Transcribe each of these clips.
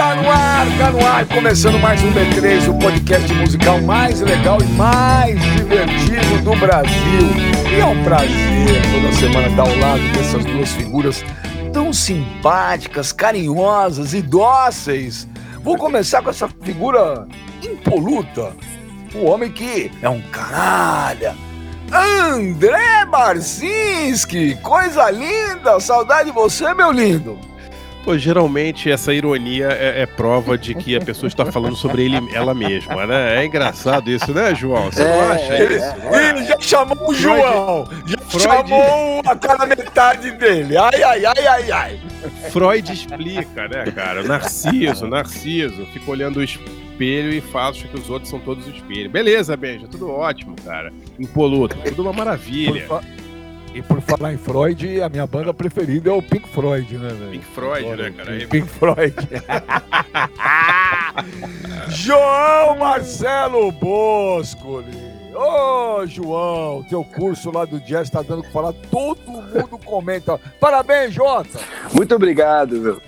Tá no ar, tá no ar, começando mais um B3, o podcast musical mais legal e mais divertido do Brasil. E é um prazer toda semana estar ao lado dessas duas figuras tão simpáticas, carinhosas e dóceis. Vou começar com essa figura impoluta, o homem que é um canalha. André Barcinski, coisa linda, saudade de você, meu lindo. Pô, geralmente essa ironia é, é, prova de que a pessoa está falando sobre ele, ela mesma, né? É engraçado isso, né, João? Você é, não acha ele, isso? Ele já chamou o João, já Freud... chamou a cara metade dele. Ai, ai, ai, ai, ai. Freud explica, né, cara? Narciso, Narciso, fica olhando o espelho e faz que os outros são todos espelho. Beleza, Benja, tudo ótimo, cara. Impoluto, tudo uma maravilha. E por falar em Freud, a minha banda preferida é o Pink Floyd, né, velho? Pink Floyd, né, cara? Pink Floyd. João Marcelo Boscoli. Ô, oh, João, teu curso lá do jazz tá dando o que falar, todo mundo comenta. Parabéns, Jota! Muito obrigado, meu.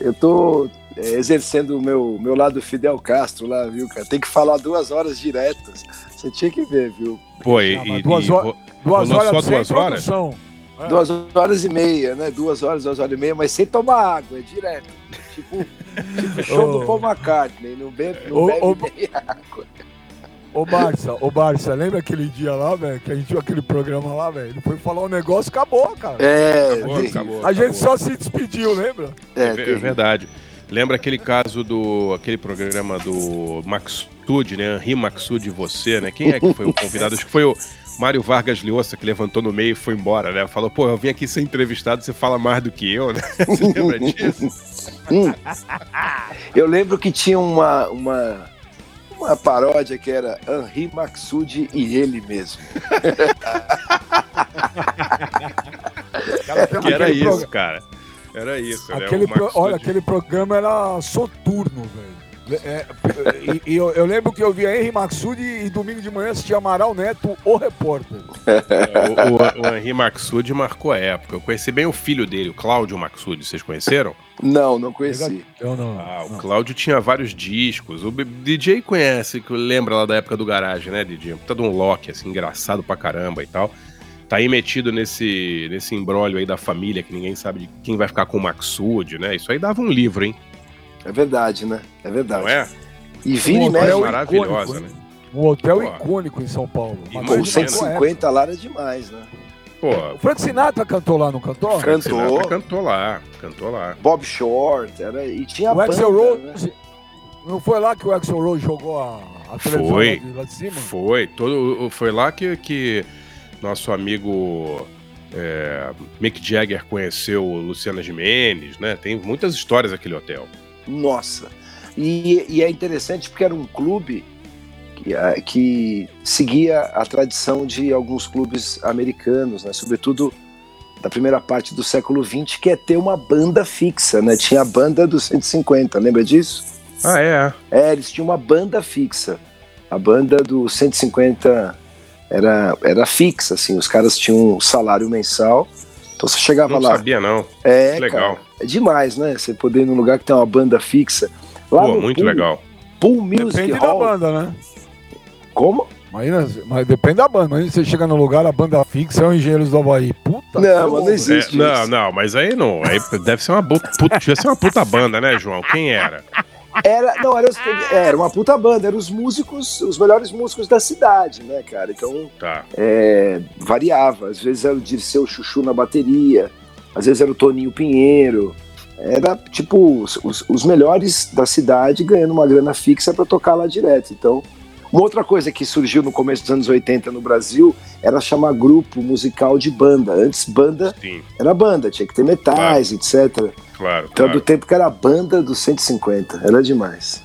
Eu tô é, exercendo o meu, meu lado Fidel Castro lá, viu, cara? Tem que falar duas horas diretas. Você tinha que ver, viu? Pô, e, duas, e, horas, duas horas só duas horas? É. Duas horas e meia, né? Duas horas, duas horas e meia, mas sem tomar água, é direto. Tipo, tipo show oh. do Paul McCartney, não bebe, não oh, bebe oh. nem água. Ô Barça, ô Barça, lembra aquele dia lá, velho, que a gente viu aquele programa lá, velho? Ele foi falar um negócio, acabou, cara. É, acabou, a gente, acabou, a gente só se despediu, lembra? É, é, é verdade. Lembra aquele caso do. aquele programa do Maxud, né? Henri Maxud e você, né? Quem é que foi o convidado? Acho que foi o Mário Vargas Llosa que levantou no meio e foi embora, né? Falou, pô, eu vim aqui ser entrevistado, você fala mais do que eu, né? Você lembra disso? Hum. Eu lembro que tinha uma, uma, uma paródia que era Henri Maxud e ele mesmo. que era isso, cara. Era isso. Né? Aquele né? pro, olha, aquele programa era soturno, velho. É, e, e eu, eu, lembro que eu via Henry Maxud e domingo de manhã assistia Amaral Neto, o repórter. É, o, o, o Henry Maxud marcou a época. Eu conheci bem o filho dele, o Cláudio Maxud. Vocês conheceram? Não, não conheci. Eu não. Ah, o Cláudio tinha vários discos. O DJ conhece, que lembra lá da época do garagem, né, DJ? Puta de um Loki, assim, engraçado pra caramba e tal tá aí metido nesse, nesse embrólio aí da família, que ninguém sabe de quem vai ficar com o Maxud, né? Isso aí dava um livro, hein? É verdade, né? É verdade. Não é? E vira um e maravilhosa, né? Um hotel Pô. icônico em São Paulo. Com 150 lá era demais, né? Pô, o Frank Sinatra cantou lá, não cantou? Cantou. Sinatra cantou lá, cantou lá. Bob Short, era, e tinha o Axel Rose, né? Não foi lá que o Axel Rose jogou a, a televisão foi, lá de cima? Foi, todo, foi lá que, que nosso amigo é, Mick Jagger conheceu Luciana Gimenez, né? Tem muitas histórias aquele hotel. Nossa! E, e é interessante porque era um clube que, que, seguia a tradição de alguns clubes americanos, né? Sobretudo da primeira parte do século XX, que é ter uma banda fixa, né? Tinha a banda dos 150, lembra disso? Ah, é? É, eles tinham uma banda fixa. A banda do 150 era, era fixa, assim, os caras tinham um salário mensal. Então você chegava não lá. Não sabia, não. É, legal. Cara, é demais, né? Você poder ir num lugar que tem uma banda fixa. Lá Pô, muito Pool, legal. Pool Music depende Hall. da banda, né? Como? Mas, mas depende da banda. Mas você chega no lugar, a banda fixa é o Engenheiros do Havaí. Puta Não, mas não existe. É, não, não, mas aí não. Aí deve ser uma puta, devia ser uma puta banda, né, João? Quem era? Era, não, era, era uma puta banda, eram os músicos, os melhores músicos da cidade, né, cara? Então, tá. é, variava. Às vezes era o Dirceu Chuchu na bateria, às vezes era o Toninho Pinheiro. Era, tipo, os, os melhores da cidade ganhando uma grana fixa para tocar lá direto. Então, uma outra coisa que surgiu no começo dos anos 80 no Brasil era chamar grupo musical de banda. Antes, banda Sim. era banda, tinha que ter metais, claro. etc. Claro. Então, claro. do tempo que era a banda dos 150, era demais.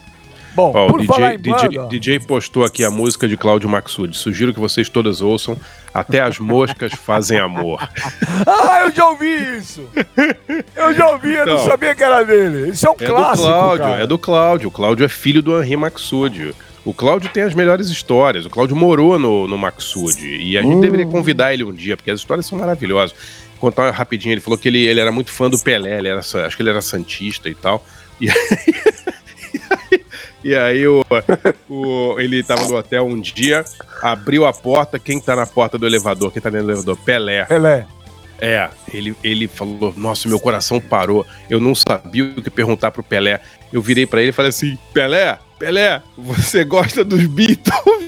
Bom, oh, por DJ, falar em DJ, banda... DJ postou aqui a música de Cláudio Maxud. Sugiro que vocês todas ouçam. Até as moscas fazem amor. ah, eu já ouvi isso! Eu já ouvi, eu não, não sabia que era dele. Isso é um é clássico. Do Cláudio, cara. É do Cláudio. O Cláudio é filho do Henri Maxud. O Cláudio tem as melhores histórias. O Cláudio morou no, no Maxud. E a gente hum. deveria convidar ele um dia, porque as histórias são maravilhosas. Vou contar rapidinho, ele falou que ele, ele era muito fã do Pelé, ele era, acho que ele era santista e tal. E aí, E aí o, o, ele tava no hotel um dia, abriu a porta, quem tá na porta do elevador? Quem tá no elevador? Pelé. Pelé. É, ele, ele falou, nossa, meu coração parou. Eu não sabia o que perguntar pro Pelé. Eu virei para ele e falei assim, Pelé, Pelé, você gosta dos Beatles?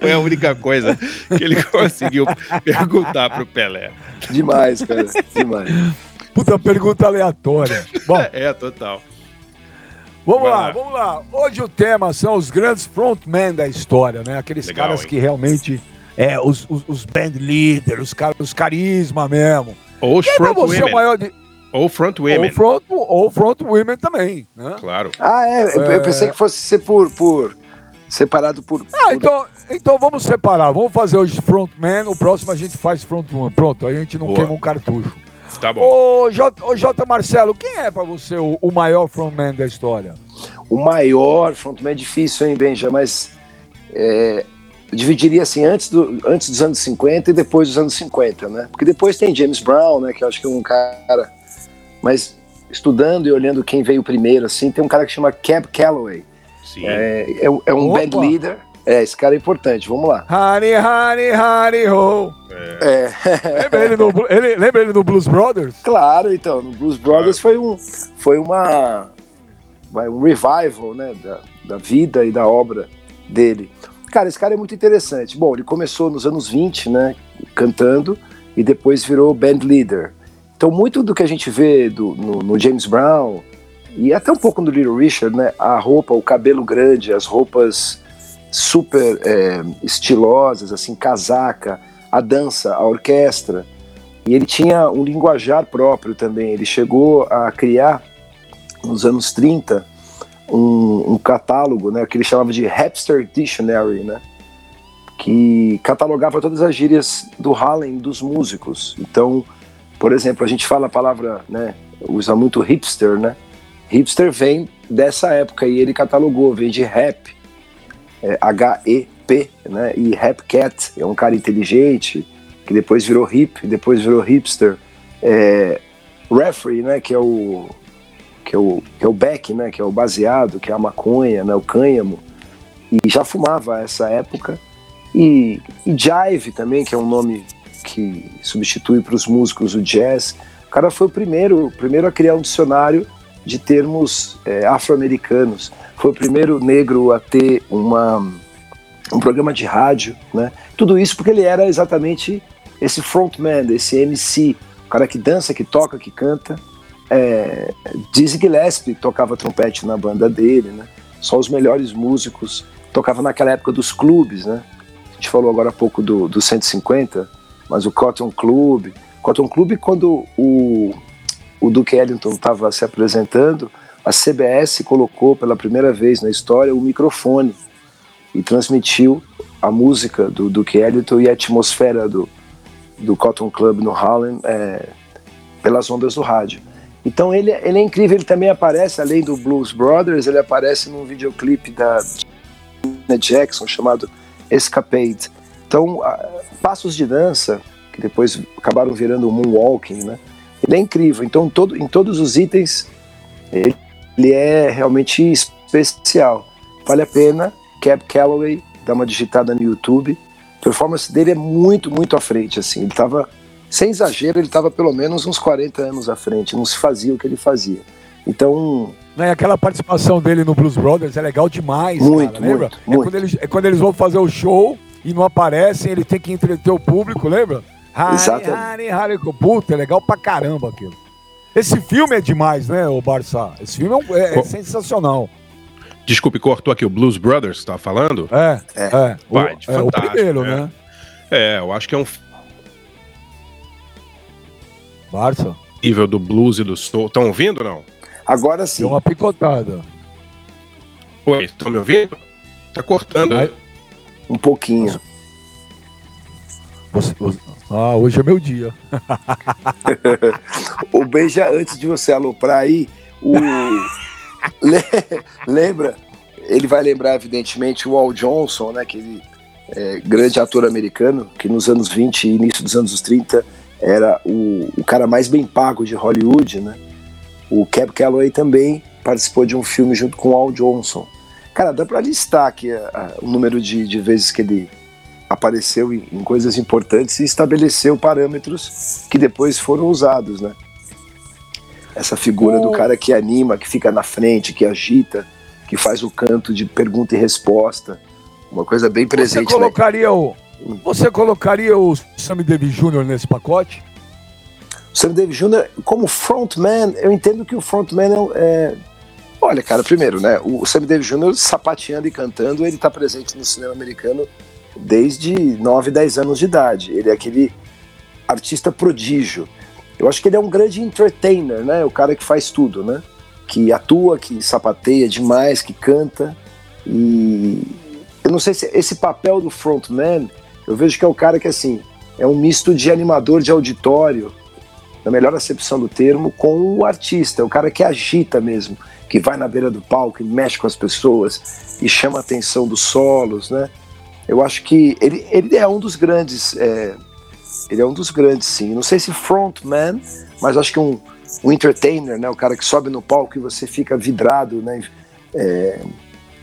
Foi a única coisa que ele conseguiu perguntar pro Pelé. Demais, cara, demais. Puta pergunta aleatória. Bom, é, total. Vamos lá, lá, vamos lá. Hoje o tema são os grandes frontmen da história, né? Aqueles Legal, caras hein? que realmente é os, os, os band leaders, os, car os carisma mesmo. Ou os front women. maior de... Ou front women. Ou front, ou front women também, né? Claro. Ah, é. é... Eu pensei que fosse ser por, por separado por. Ah, por... então, então vamos separar. Vamos fazer hoje frontman, o próximo a gente faz frontman. Pronto, a gente não Boa. queima um cartucho. Tá bom. Ô, J, ô J. Marcelo, quem é para você o, o, maior frontman da história? O maior frontman é difícil, hein, Benja? Mas é, eu dividiria assim, antes, do, antes dos anos 50 e depois dos anos 50, né? Porque depois tem James Brown, né? Que eu acho que é um cara. Mas estudando e olhando quem veio primeiro, assim, tem um cara que chama Cab Calloway. Sim. É, é, é um Opa. band leader. É, esse cara é importante, vamos lá. Honey, honey, honey, ho. É. é. lembra, ele no, ele, lembra ele no Blues Brothers? Claro, então, no Blues Brothers foi um, foi uma, um revival, né, da, da vida e da obra dele. Cara, esse cara é muito interessante. Bom, ele começou nos anos 20, né, cantando, e depois virou band leader. Então, muito do que a gente vê do, no, no James Brown, e até um pouco no Little Richard, né, a roupa, o cabelo grande, as roupas super é, estilosas, assim, casaca, a dança, a orquestra. E ele tinha um linguajar próprio também. Ele chegou a criar, nos anos 30, um, um catálogo, né, que ele chamava de Hipster Dictionary, né, que catalogava todas as gírias do Harlem dos músicos. Então, por exemplo, a gente fala a palavra, né, usa muito hipster, né? Hipster vem dessa época e ele catalogou, vem de rap, é, H-E-P, né? E Rap Cat é um cara inteligente, que depois virou hip, depois virou hipster. É, referee, né? Que é o que é o, que é o beck, né? Que é o baseado, que é a maconha, né? O cânhamo. E já fumava essa época. E, e Jive também, que é um nome que substitui para os músicos o jazz. O cara foi o primeiro, o primeiro a criar um dicionário de termos é, afro-americanos foi o primeiro negro a ter uma, um programa de rádio, né? Tudo isso porque ele era exatamente esse frontman, esse MC, o cara que dança, que toca, que canta. É, Dizzy Gillespie tocava trompete na banda dele, né? Só os melhores músicos tocava naquela época dos clubes, né? A gente falou agora há pouco do, do 150, mas o Cotton Club. Cotton Club, quando o, o Duke Ellington estava se apresentando, a CBS colocou pela primeira vez na história o microfone e transmitiu a música do Duke Ellington e a atmosfera do, do Cotton Club no Harlem é, pelas ondas do rádio. Então ele, ele é incrível, ele também aparece, além do Blues Brothers, ele aparece num videoclipe da Jackson chamado Escapade. Então, passos de dança, que depois acabaram virando o moonwalking, né? Ele é incrível. Então, todo, em todos os itens, ele ele é realmente especial. Vale a pena. Cab Calloway, dá uma digitada no YouTube. A performance dele é muito, muito à frente. Assim. Ele estava, sem exagero, ele estava pelo menos uns 40 anos à frente. Não se fazia o que ele fazia. Então. Né, aquela participação dele no Blues Brothers é legal demais. Muito, cara, lembra? Muito, é, muito. Quando eles, é quando eles vão fazer o show e não aparecem, ele tem que entreter o público, lembra? Exatamente. Harry, Puta, é legal pra caramba aquilo. Esse filme é demais, né, o Barça? Esse filme é, é, é sensacional. Desculpe, cortou aqui o Blues Brothers, tá falando? É, é. é. Vai, o, é o primeiro, né? né? É, eu acho que é um. Barça? Nível do blues e do soul. Estão ouvindo ou não? Agora sim. Deu uma picotada. Oi, estão me ouvindo? Tá cortando. Aí... Um pouquinho. Você, você, ah, hoje é meu dia. o Beija, antes de você aloprar aí, o. Lembra? Ele vai lembrar, evidentemente, o Al Johnson, né? Aquele é, grande ator americano que nos anos 20 e início dos anos 30 era o, o cara mais bem pago de Hollywood, né? O Cab Calloway também participou de um filme junto com o Al Johnson. Cara, dá pra listar aqui a, a, o número de, de vezes que ele apareceu em, em, coisas importantes e estabeleceu parâmetros que depois foram usados, né? Essa figura do cara que anima, que fica na frente, que agita, que faz o canto de pergunta e resposta. Uma coisa bem presente. Você colocaria, né? o, você colocaria o Sammy Davis Jr. nesse pacote? O Sammy Davis Jr., como frontman, eu entendo que o frontman é, é Olha, cara, primeiro, né? O Sammy Davis Jr. sapateando e cantando, ele tá presente no cinema americano desde 9, 10 anos de idade. Ele é aquele artista prodígio. Eu acho que ele é um grande entertainer, né? O cara que faz tudo, né? Que atua, que sapateia demais, que canta. E eu não sei se esse papel do frontman, eu vejo que é o cara que assim, é um misto de animador de auditório, na melhor acepção do termo, com o artista, é o cara que agita mesmo, que vai na beira do palco e mexe com as pessoas e chama a atenção dos solos, né? Eu acho que ele, ele é um dos grandes, é, ele é um dos grandes, sim. Não sei se frontman, mas acho que um, um entertainer, né? O cara que sobe no palco e você fica vidrado, né? É,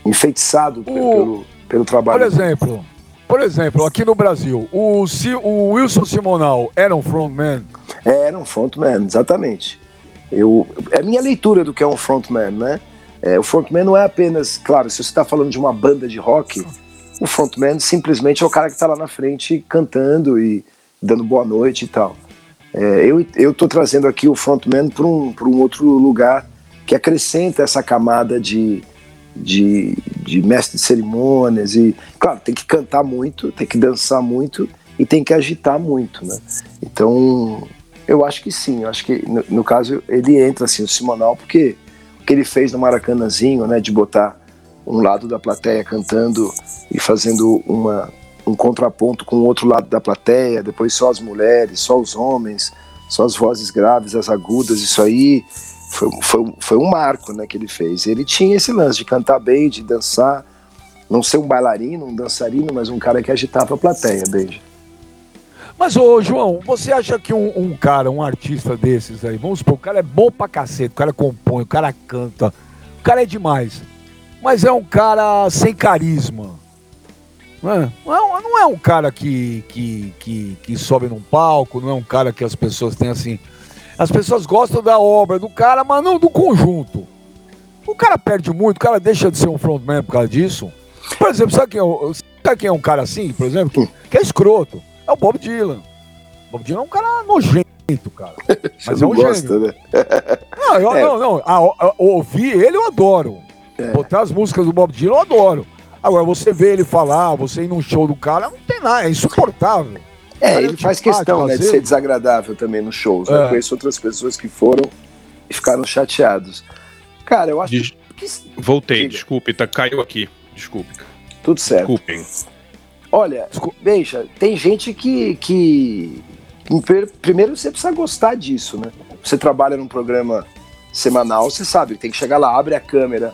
enfeitiçado o... pelo, pelo trabalho. Por exemplo, por exemplo, aqui no Brasil, o, o Wilson Simonal era um frontman? É, era um frontman, exatamente. Eu, é a minha leitura do que é um frontman, né? É, o frontman não é apenas, claro, se você está falando de uma banda de rock, o frontman simplesmente é o cara que está lá na frente cantando e dando boa noite e tal. É, eu, eu trazendo aqui o frontman para um, um outro lugar que acrescenta essa camada de, de, de mestre de cerimônias e, claro, tem que cantar muito, tem que dançar muito e tem que agitar muito, né? Então, eu acho que sim, eu acho que no, no caso ele entra assim, o Simonal, porque o que ele fez no Maracanãzinho, né, de botar um lado da plateia cantando e fazendo uma, um contraponto com o outro lado da plateia, depois só as mulheres, só os homens, só as vozes graves, as agudas, isso aí foi, foi, foi um marco né, que ele fez. Ele tinha esse lance de cantar bem, de dançar, não ser um bailarino, um dançarino, mas um cara que agitava a plateia, beijo. Mas, ô João, você acha que um, um, cara, um artista desses aí, vamos supor, o cara é bom pra cacete, o cara compõe, o cara canta, o cara é demais mas é um cara sem carisma. Não é, não é, não é um cara que, que, que, que, sobe num palco, não é um cara que as pessoas têm assim. As pessoas gostam da obra do cara, mas não do conjunto. O cara perde muito, o cara deixa de ser um frontman por causa disso. Por exemplo, sabe quem é, sabe quem é um cara assim, por exemplo, que, que é escroto? É o Bob Dylan. O Bob Dylan é um cara nojento, cara. Mas é um gosta, gênio. Né? Não, eu, é. não, não. A, a, a, ouvir ele eu adoro. É. Botar as músicas do Bob Dylan eu adoro. Agora, você vê ele falar, você ir num show do cara, não tem nada, é insuportável. É, ele faz questão né, de ser desagradável também nos shows. Né? É. Conheço outras pessoas que foram e ficaram chateados. Cara, eu acho Des... que. Voltei, Diga. desculpe, tá, caiu aqui. Desculpe. Tudo certo. Desculpem. Olha, veja, tem gente que, que. Primeiro você precisa gostar disso, né? Você trabalha num programa semanal, você sabe, tem que chegar lá, abre a câmera,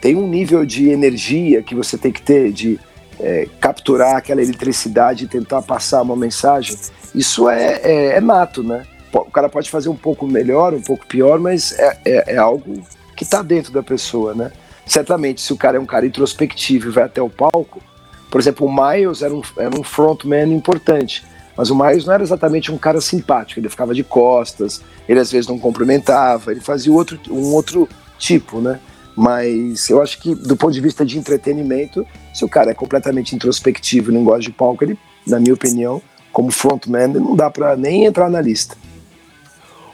tem um nível de energia que você tem que ter, de é, capturar aquela eletricidade e tentar passar uma mensagem. Isso é, é, é, nato, né? O cara pode fazer um pouco melhor, um pouco pior, mas é, é, é algo que está dentro da pessoa, né? Certamente, se o cara é um cara introspectivo e vai até o palco, por exemplo, o Miles era um, era um frontman importante, mas o Miles não era exatamente um cara simpático, ele ficava de costas, ele às vezes não cumprimentava, ele fazia outro, um outro tipo, né? Mas eu acho que, do ponto de vista de entretenimento, se o cara é completamente introspectivo e não gosta de palco, ele, na minha opinião, como frontman, não dá para nem entrar na lista.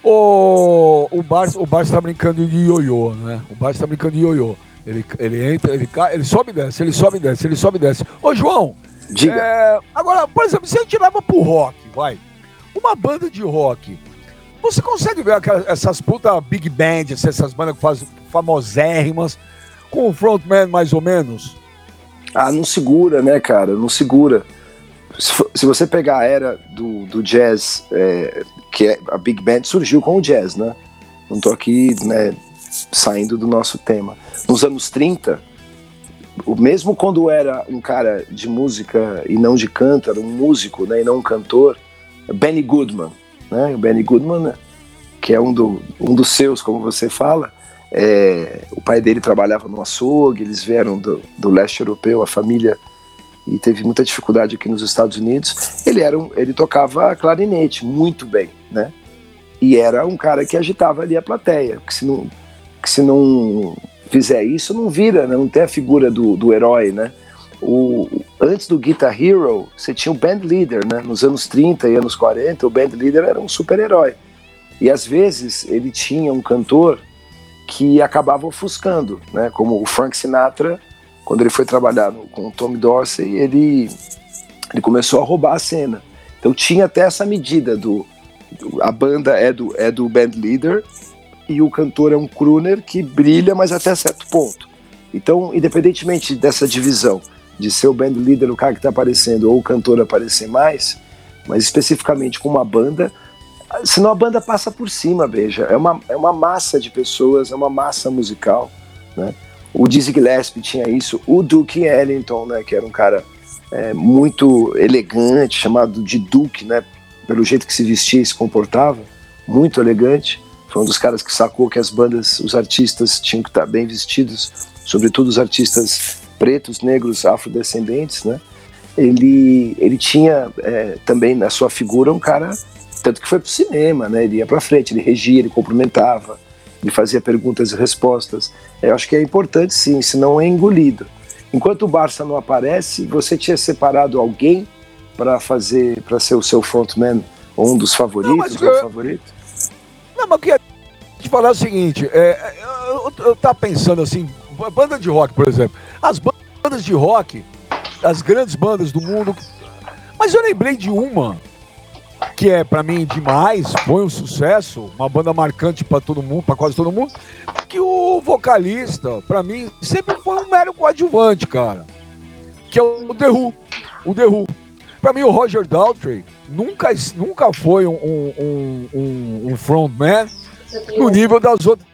O, o Barça o Bar está brincando de ioiô, né? O Barça está brincando de ioiô. Ele, ele entra, ele cai, ele sobe e desce, ele sobe e desce, ele sobe e desce. Ô, João, Diga. É, agora, por exemplo, se a gente leva pro rock, vai. Uma banda de rock. Você consegue ver aquelas, essas puta big bands, essas bandas que fazem famosérrimas, com o frontman mais ou menos? Ah, não segura, né, cara? Não segura. Se, se você pegar a era do, do jazz, é, que é, a Big Band surgiu com o jazz, né? Não tô aqui, né, saindo do nosso tema. Nos anos 30, o mesmo quando era um cara de música e não de canto, era um músico, né, e não um cantor, Benny Goodman. Né? O Benny Goodman, que é um, do, um dos seus, como você fala. É, o pai dele trabalhava no açougue, eles vieram do, do leste europeu, a família, e teve muita dificuldade aqui nos Estados Unidos. Ele era um, ele tocava clarinete muito bem, né? E era um cara que agitava ali a plateia, que se não, que se não fizer isso, não vira, né? não tem a figura do, do herói, né? O, antes do Guitar Hero, você tinha o band leader, né? Nos anos 30 e anos 40, o band leader era um super-herói. E às vezes ele tinha um cantor que acabava ofuscando, né? Como o Frank Sinatra, quando ele foi trabalhar no, com o Tommy Dorsey, ele, ele começou a roubar a cena. Então tinha até essa medida do, do a banda é do é do band leader e o cantor é um crooner que brilha, mas até certo ponto. Então, independentemente dessa divisão, de ser o band leader, o cara que está aparecendo, ou o cantor aparecer mais, mas especificamente com uma banda, senão a banda passa por cima, veja. É uma, é uma massa de pessoas, é uma massa musical, né? O Dizzy Gillespie tinha isso, o Duke Ellington, né, que era um cara é, muito elegante, chamado de Duke, né, pelo jeito que se vestia e se comportava, muito elegante. Foi um dos caras que sacou que as bandas, os artistas tinham que estar bem vestidos, sobretudo os artistas pretos, negros, afrodescendentes, né? Ele, ele tinha é, também na sua figura um cara, tanto que foi pro cinema, né? Ele ia para frente, ele regia, ele cumprimentava, ele fazia perguntas e respostas. Eu acho que é importante sim, senão é engolido. Enquanto o Barça não aparece, você tinha separado alguém para fazer, para ser o seu frontman, ou um dos favoritos, não, eu... favorito? Não, mas eu queria te falar o seguinte, é, eu, eu, eu tava pensando assim, banda de rock, por exemplo. As bandas de rock, as grandes bandas do mundo. Mas eu lembrei de uma que é para mim demais, foi um sucesso, uma banda marcante para todo mundo, para quase todo mundo, que o vocalista, para mim, sempre foi um mero coadjuvante, cara. Que é o The Who. O The Who. Pra mim, o Roger Daltrey nunca, nunca foi um, um, um, um frontman no nível das outras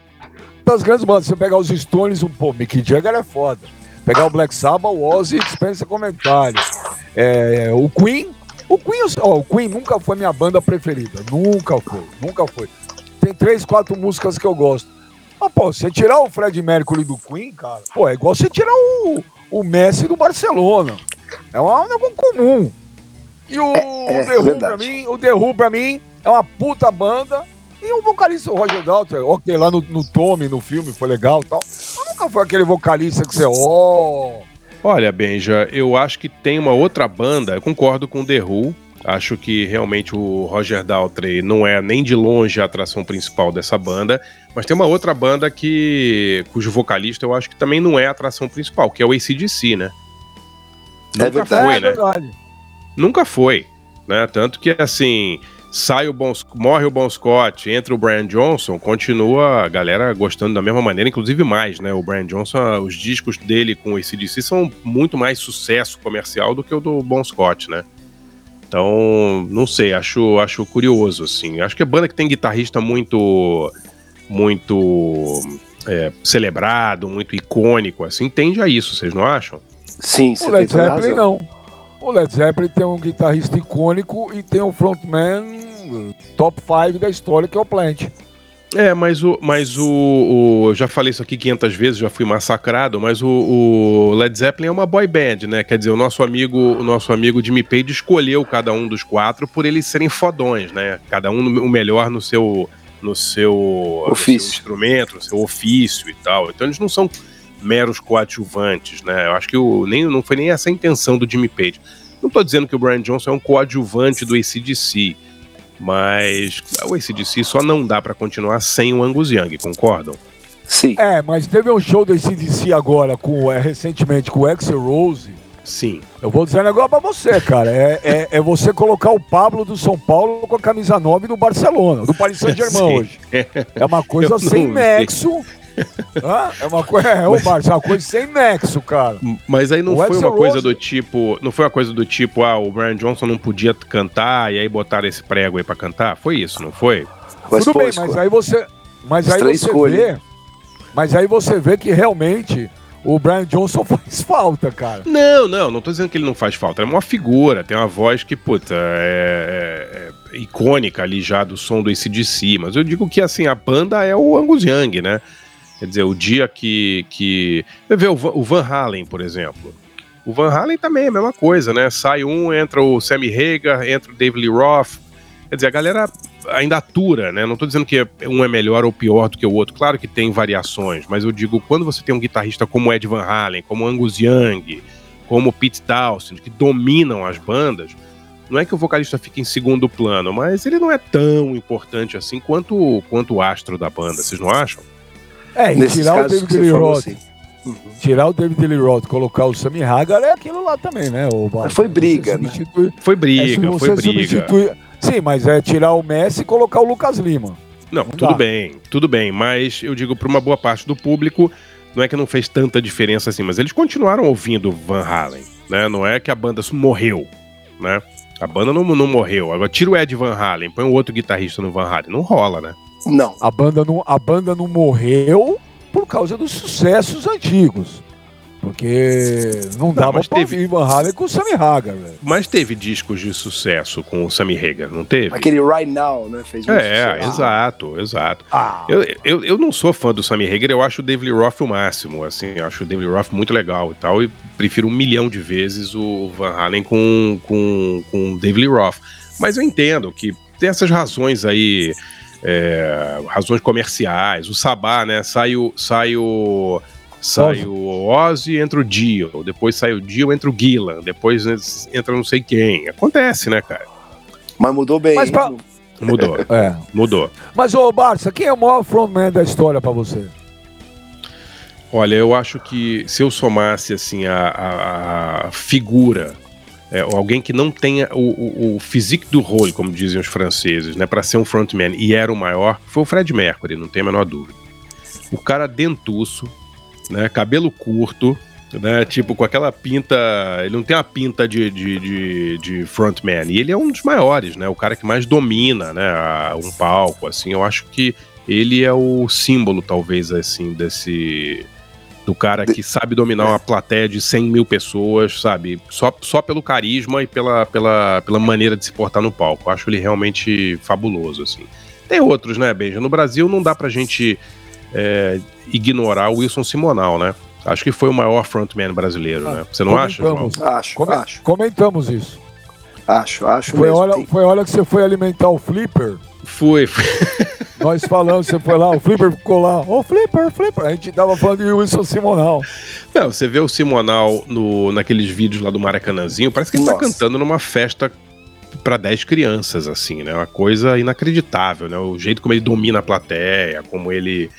das grandes bandas. Você pegar os Stones, o pô, Mick Jagger é foda. Pegar o Black Sabbath, o Ozzy dispensa comentários. É, o Queen, o Queen, ó, o Queen nunca foi minha banda preferida. Nunca foi, nunca foi. Tem três, quatro músicas que eu gosto. Mas, pô, você tirar o Fred Mercury do Queen, cara, pô, é igual você tirar o, o Messi do Barcelona. É um negócio comum. E o, é, é, The Who, pra mim, o The Who, pra mim, é uma puta banda e o vocalista, o Roger Daltrey, ok, lá no, no Tommy, no filme, foi legal e tal. Mas nunca foi aquele vocalista que você, ó. Oh. Olha, Benja, eu acho que tem uma outra banda, eu concordo com o The Who. Acho que realmente o Roger Daltrey não é nem de longe a atração principal dessa banda, mas tem uma outra banda que cujo vocalista eu acho que também não é a atração principal, que é o ACDC, né? É Nunca verdade, foi, né? É verdade. Nunca foi, né? Tanto que assim, sai o Bon, morre o Bon Scott, entra o Brian Johnson, continua a galera gostando da mesma maneira, inclusive mais, né? O Brian Johnson, os discos dele com esse DC são muito mais sucesso comercial do que o do Bon Scott, né? Então, não sei, acho, acho curioso, assim. Acho que é banda que tem guitarrista muito, muito é, celebrado, muito icônico, assim, tende a isso, vocês não acham? Sim, o Led Zeppelin não. O Led Zeppelin tem um guitarrista icônico e tem um frontman top 5 da história, que é o Plant. É, mas o. Mas o, o já falei isso aqui 500 vezes, já fui massacrado, mas o, o, Led Zeppelin é uma boy band, né? Quer dizer, o nosso amigo, o nosso amigo Jimmy Page escolheu cada um dos quatro por eles serem fodões, né? Cada um o melhor no seu no seu, ofício. No seu instrumento, no seu ofício e tal. Então eles não são meros coadjuvantes, né? Eu acho que o, nem, não foi nem essa a intenção do Jimmy Page. Não estou dizendo que o Brian Johnson é um coadjuvante do ACDC, mas o ACDC só não dá para continuar sem o Angus Young, concordam? Sim. É, mas teve um show do ACDC agora, com, é, recentemente, com o Axel Rose. Sim. Eu vou dizer um negócio pra você, cara. É, é, é, você colocar o Pablo do São Paulo com a camisa 9 do Barcelona, do Paris Saint-Germain hoje. É uma coisa sem nexo. É uma coisa, é, o Barça, é uma coisa sem nexo, cara. Mas aí não o foi uma coisa do tipo, não foi uma coisa do tipo, ah, o Brian Johnson não podia cantar e aí botaram esse prego aí para cantar? Foi isso, não foi? Mas Tudo bem, mas aí você, mas aí você vê, mas aí você vê que realmente o Brian Johnson faz falta, cara. Não, não, não tô dizendo que ele não faz falta. É uma figura, tem uma voz que, puta, é, é, é icônica ali já do som do ACDC, mas eu digo que assim, a banda é o Angus Young, né? Quer dizer, o dia que. que... Vê o Van Halen, por exemplo. O Van Halen também é a mesma coisa, né? Sai um, entra o Sammy Hagar, entra o David Lee Roth. Quer dizer, a galera ainda atura, né? Não tô dizendo que um é melhor ou pior do que o outro. Claro que tem variações, mas eu digo, quando você tem um guitarrista como Ed Van Halen, como Angus Young, como Pete Townshend, que dominam as bandas, não é que o vocalista fique em segundo plano, mas ele não é tão importante assim quanto, quanto o astro da banda, vocês não acham? É, e tirar o David Lee Roth. Assim. Uhum. Tirar o David Lee Roth, colocar o Sammy Hagar é aquilo lá também, né? O, foi briga, né? Foi briga, é, foi briga. Sim, mas é tirar o Messi e colocar o Lucas Lima. Não, não tudo dá. bem, tudo bem, mas eu digo para uma boa parte do público, não é que não fez tanta diferença assim, mas eles continuaram ouvindo Van Halen, né? Não é que a banda morreu, né? A banda não, não morreu. Agora tira o Ed Van Halen, põe um outro guitarrista no Van Halen, não rola, né? Não. A banda não, a banda não morreu por causa dos sucessos antigos. Porque não dava não, pra teve... ouvir Van Halen com o Sammy Hagar, velho. Mas teve discos de sucesso com o Sammy Hagar, não teve? Aquele Right Now, né? Fez um É, sucesso. exato, exato. Ah. Eu, eu, eu não sou fã do Sammy Hagar, eu acho o David Roth o máximo, assim, eu acho o David Roth muito legal e tal, e prefiro um milhão de vezes o Van Halen com, com, com o David Roth. Mas eu entendo que tem essas razões aí, é, razões comerciais, o Sabá, né, sai o... Sai o Sai o Ozzy, entra o Dio. Depois sai o Dio, entra o Gillan. Depois entra não sei quem. Acontece, né, cara? Mas mudou bem. Mas pra... Mudou. é. Mudou. Mas, ô, Barça, quem é o maior frontman da história para você? Olha, eu acho que se eu somasse, assim, a, a, a figura é, alguém que não tenha o, o, o, physique do role, como dizem os franceses, né, para ser um frontman, e era o maior, foi o Fred Mercury, não tem a menor dúvida. O cara dentuço, né? Cabelo curto, né? Tipo, com aquela pinta. Ele não tem uma pinta de, de, de, de, frontman. E ele é um dos maiores, né? O cara que mais domina, né? Um palco, assim. Eu acho que ele é o símbolo, talvez, assim, desse. Do cara que sabe dominar uma plateia de 100 mil pessoas, sabe? Só, só pelo carisma e pela, pela, pela maneira de se portar no palco. Eu acho ele realmente fabuloso, assim. Tem outros, né, Benja? No Brasil não dá pra gente é, ignorar o Wilson Simonal, né? Acho que foi o maior frontman brasileiro, ah, né? Você não acha, João? Acho, Come acho. Comentamos isso. Acho, acho foi mesmo. Hora, foi hora que você foi alimentar o Flipper? Fui. Nós falamos, você foi lá, o Flipper ficou lá, ô oh, Flipper, Flipper. A gente tava falando de Wilson Simonal. Não, você vê o Simonal no, naqueles vídeos lá do Maracanãzinho, parece que ele tá Nossa. tá cantando numa festa para 10 crianças, assim, né? Uma coisa inacreditável, né? O jeito como ele domina a plateia, como ele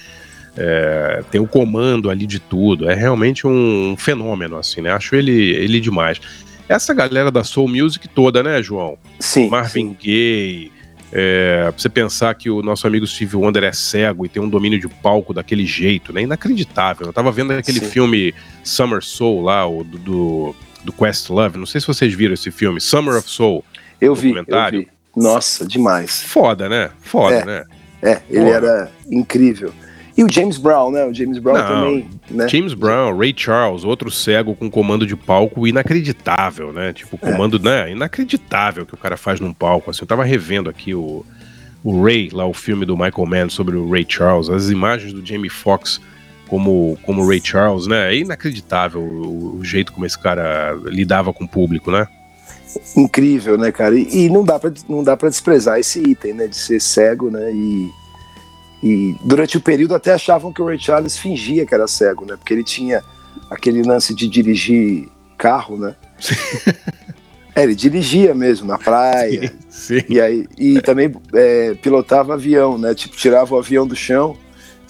é, tem o comando ali de tudo. É realmente um fenômeno, assim, né? Acho ele, ele demais. Essa galera da Soul Music toda, né, João? Sim. Marvin Gaye. É, pra você pensar que o nosso amigo Steve Wonder é cego e tem um domínio de palco daquele jeito, né? Inacreditável. Eu tava vendo aquele Sim. filme Summer Soul lá, o do, do, do Quest Love. Não sei se vocês viram esse filme, Summer of Soul. Eu vi, eu vi. Nossa, demais. Foda, né? Foda, é, né? É, ele Foda. era incrível. E o James Brown, né? O James Brown Não, também. Né? James Brown, Ray Charles, outro cego com comando de palco inacreditável, né? Tipo, é. comando, é. né? Inacreditável que o cara faz num palco. Assim, eu tava revendo aqui o, o Ray, lá o filme do Michael Mann sobre o Ray Charles, as imagens do Jamie Foxx como, como Ray Charles, né? É inacreditável o, o, jeito como esse cara lidava com o público, né? Incrível, né, cara? E, e não dá para não dá para desprezar esse item, né, de ser cego, né? E e durante o período até achavam que o Ray Charles fingia que era cego, né? Porque ele tinha aquele lance de dirigir carro, né? é, ele dirigia mesmo na praia. Sim, sim. E aí e também é, pilotava avião, né? Tipo, tirava o avião do chão.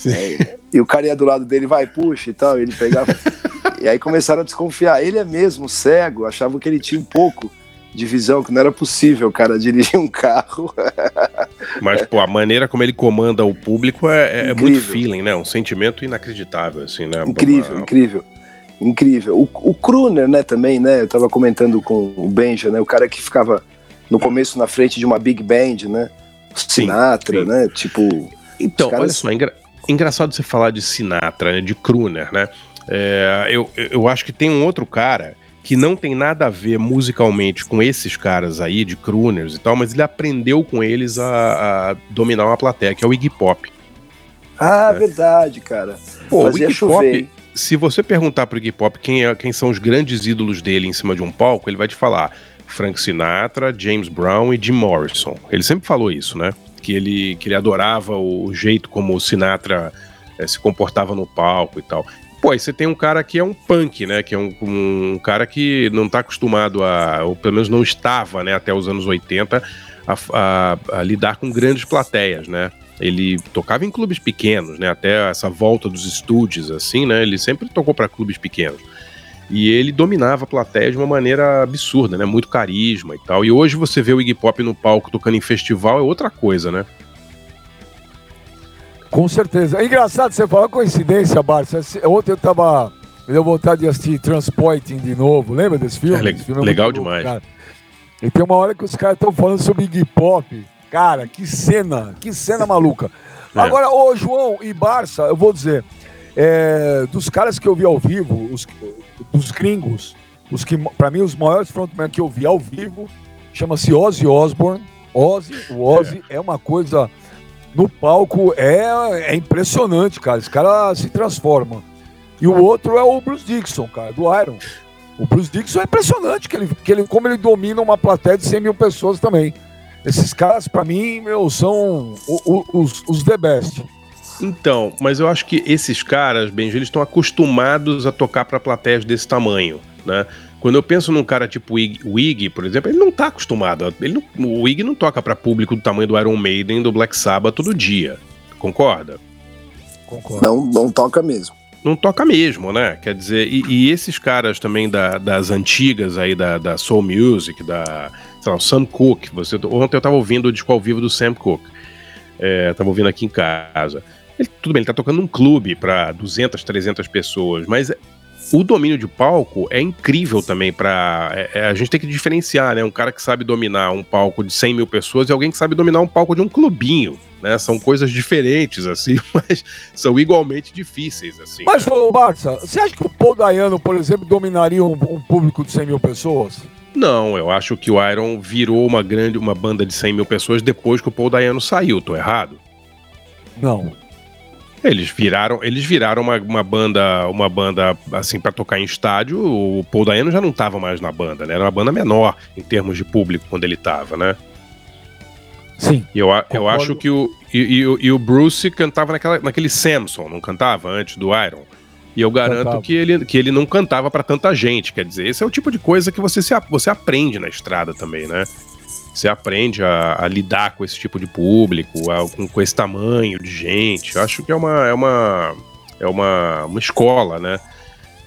É, e o cara ia do lado dele, vai, puxa e tal. E ele pegava. e aí começaram a desconfiar. Ele é mesmo cego, achavam que ele tinha um pouco de visão, que não era possível, cara, dirigir um carro. Mas, pô, a maneira como ele comanda o público é, é, é muito feeling, né? Um sentimento inacreditável, assim, né? Incrível, Uma... incrível. Incrível. O, o Kruner, né, também, né? Eu tava comentando com o Benja, né? O cara que ficava no começo na frente de uma big band, né? Sinatra, sim, sim. né? Tipo. Então, caras... olha só, engra... engraçado você falar de Sinatra, né? De Kruner, né? É, eu, eu acho que tem um outro cara que não tem nada a ver musicalmente com esses caras aí, de crooners e tal, mas ele aprendeu com eles a, a dominar uma plateia, que é o Iggy Pop. Ah, é. verdade, cara. Pô, Fazia o Iggy Pop, se você perguntar pro Iggy Pop quem, é, quem são os grandes ídolos dele em cima de um palco, ele vai te falar Frank Sinatra, James Brown e Jim Morrison. Ele sempre falou isso, né? Que ele, que ele adorava o jeito como o Sinatra é, se comportava no palco e tal. Pô, aí você tem um cara que é um punk, né? Que é um, um cara que não tá acostumado a, ou pelo menos não estava, né, até os anos 80, a, a, a lidar com grandes plateias, né? Ele tocava em clubes pequenos, né? Até essa volta dos estúdios, assim, né? Ele sempre tocou para clubes pequenos. E ele dominava a plateia de uma maneira absurda, né? Muito carisma e tal. E hoje você vê o Iggy Pop no palco tocando em festival é outra coisa, né? Com certeza. É engraçado você falar coincidência, Barça. Ontem eu tava. Me deu vontade de assistir Transporting de novo. Lembra desse filme? É, le filme é legal demais. E tem uma hora que os caras estão falando sobre Iggy Pop. Cara, que cena, que cena maluca. É. Agora, ô João e Barça, eu vou dizer, é, dos caras que eu vi ao vivo, os, dos gringos, os que, para mim, os maiores frontmen que eu vi ao vivo, chama-se Ozzy Osbourne. Ozzy, o Ozzy é. é uma coisa no palco é, é impressionante, cara. Esse cara se transforma. E o outro é o Bruce Dixon, cara, do Iron. O Bruce Dixon é impressionante, que ele, que ele, como ele domina uma plateia de 100 mil pessoas também. Esses caras, para mim, meu, são os, os the best. Então, mas eu acho que esses caras, Benji, eles estão acostumados a tocar para plateias desse tamanho, né? Quando eu penso num cara tipo o Iggy, por exemplo, ele não tá acostumado. Ele não, o Iggy não toca para público do tamanho do Iron Maiden, do Black Sabbath todo dia. Concorda? Concordo. Não, não toca mesmo. Não toca mesmo, né? Quer dizer, e, e esses caras também da, das antigas aí, da, da Soul Music, da. Sei lá, o Sam Cooke. Você, ontem eu tava ouvindo o disco ao vivo do Sam Cooke. É, tava ouvindo aqui em casa. Ele, tudo bem, ele tá tocando num clube para 200, 300 pessoas, mas o domínio de palco é incrível também para é, é, a gente tem que diferenciar, né? Um cara que sabe dominar um palco de 100 mil pessoas e alguém que sabe dominar um palco de um clubinho, né? São coisas diferentes, assim, mas são igualmente difíceis, assim. Mas, ô, Barça, você acha que o Paul Dayano, por exemplo, dominaria um, um, público de 100 mil pessoas? Não, eu acho que o Iron virou uma grande, uma banda de 100 mil pessoas depois que o Paul Dayano saiu, tô errado? Não. Eles viraram, eles viraram uma, uma banda, uma banda assim para tocar em estádio. O Paul Dayano já não estava mais na banda, né? Era uma banda menor em termos de público quando ele estava, né? Sim. E eu, eu acho que o e, e, e, o Bruce cantava naquela, naquele Samson, não cantava antes do Iron. E eu garanto que ele, que ele não cantava para tanta gente. Quer dizer, esse é o tipo de coisa que você, se, você aprende na estrada também, né? Você aprende a, a, lidar com esse tipo de público, a, com, com, esse tamanho de gente. Eu acho que é uma, é uma, é uma, uma escola, né?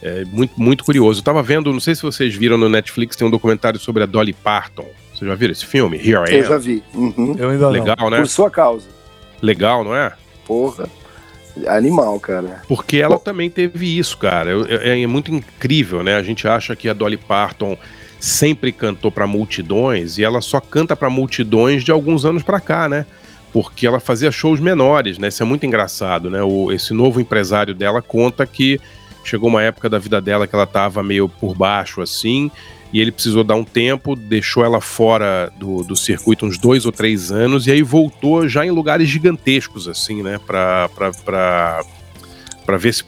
É muito, muito curioso. Eu tava vendo, não sei se vocês viram no Netflix, tem um documentário sobre a Dolly Parton. Vocês já viram esse filme? Here I Am? Eu já vi. Uhum. Eu ainda Legal, não. né? Por sua causa. Legal, não é? Porra. Animal, cara. Porque ela Pô. também teve isso, cara. É, é, muito incrível, né? A gente acha que a Dolly Parton sempre cantou para multidões e ela só canta para multidões de alguns anos para cá, né? Porque ela fazia shows menores, né? Isso é muito engraçado, né? O, esse novo empresário dela conta que chegou uma época da vida dela que ela estava meio por baixo assim, e ele precisou dar um tempo, deixou ela fora do, do circuito uns dois ou três anos, e aí voltou já em lugares gigantescos, assim, né? Pra ver se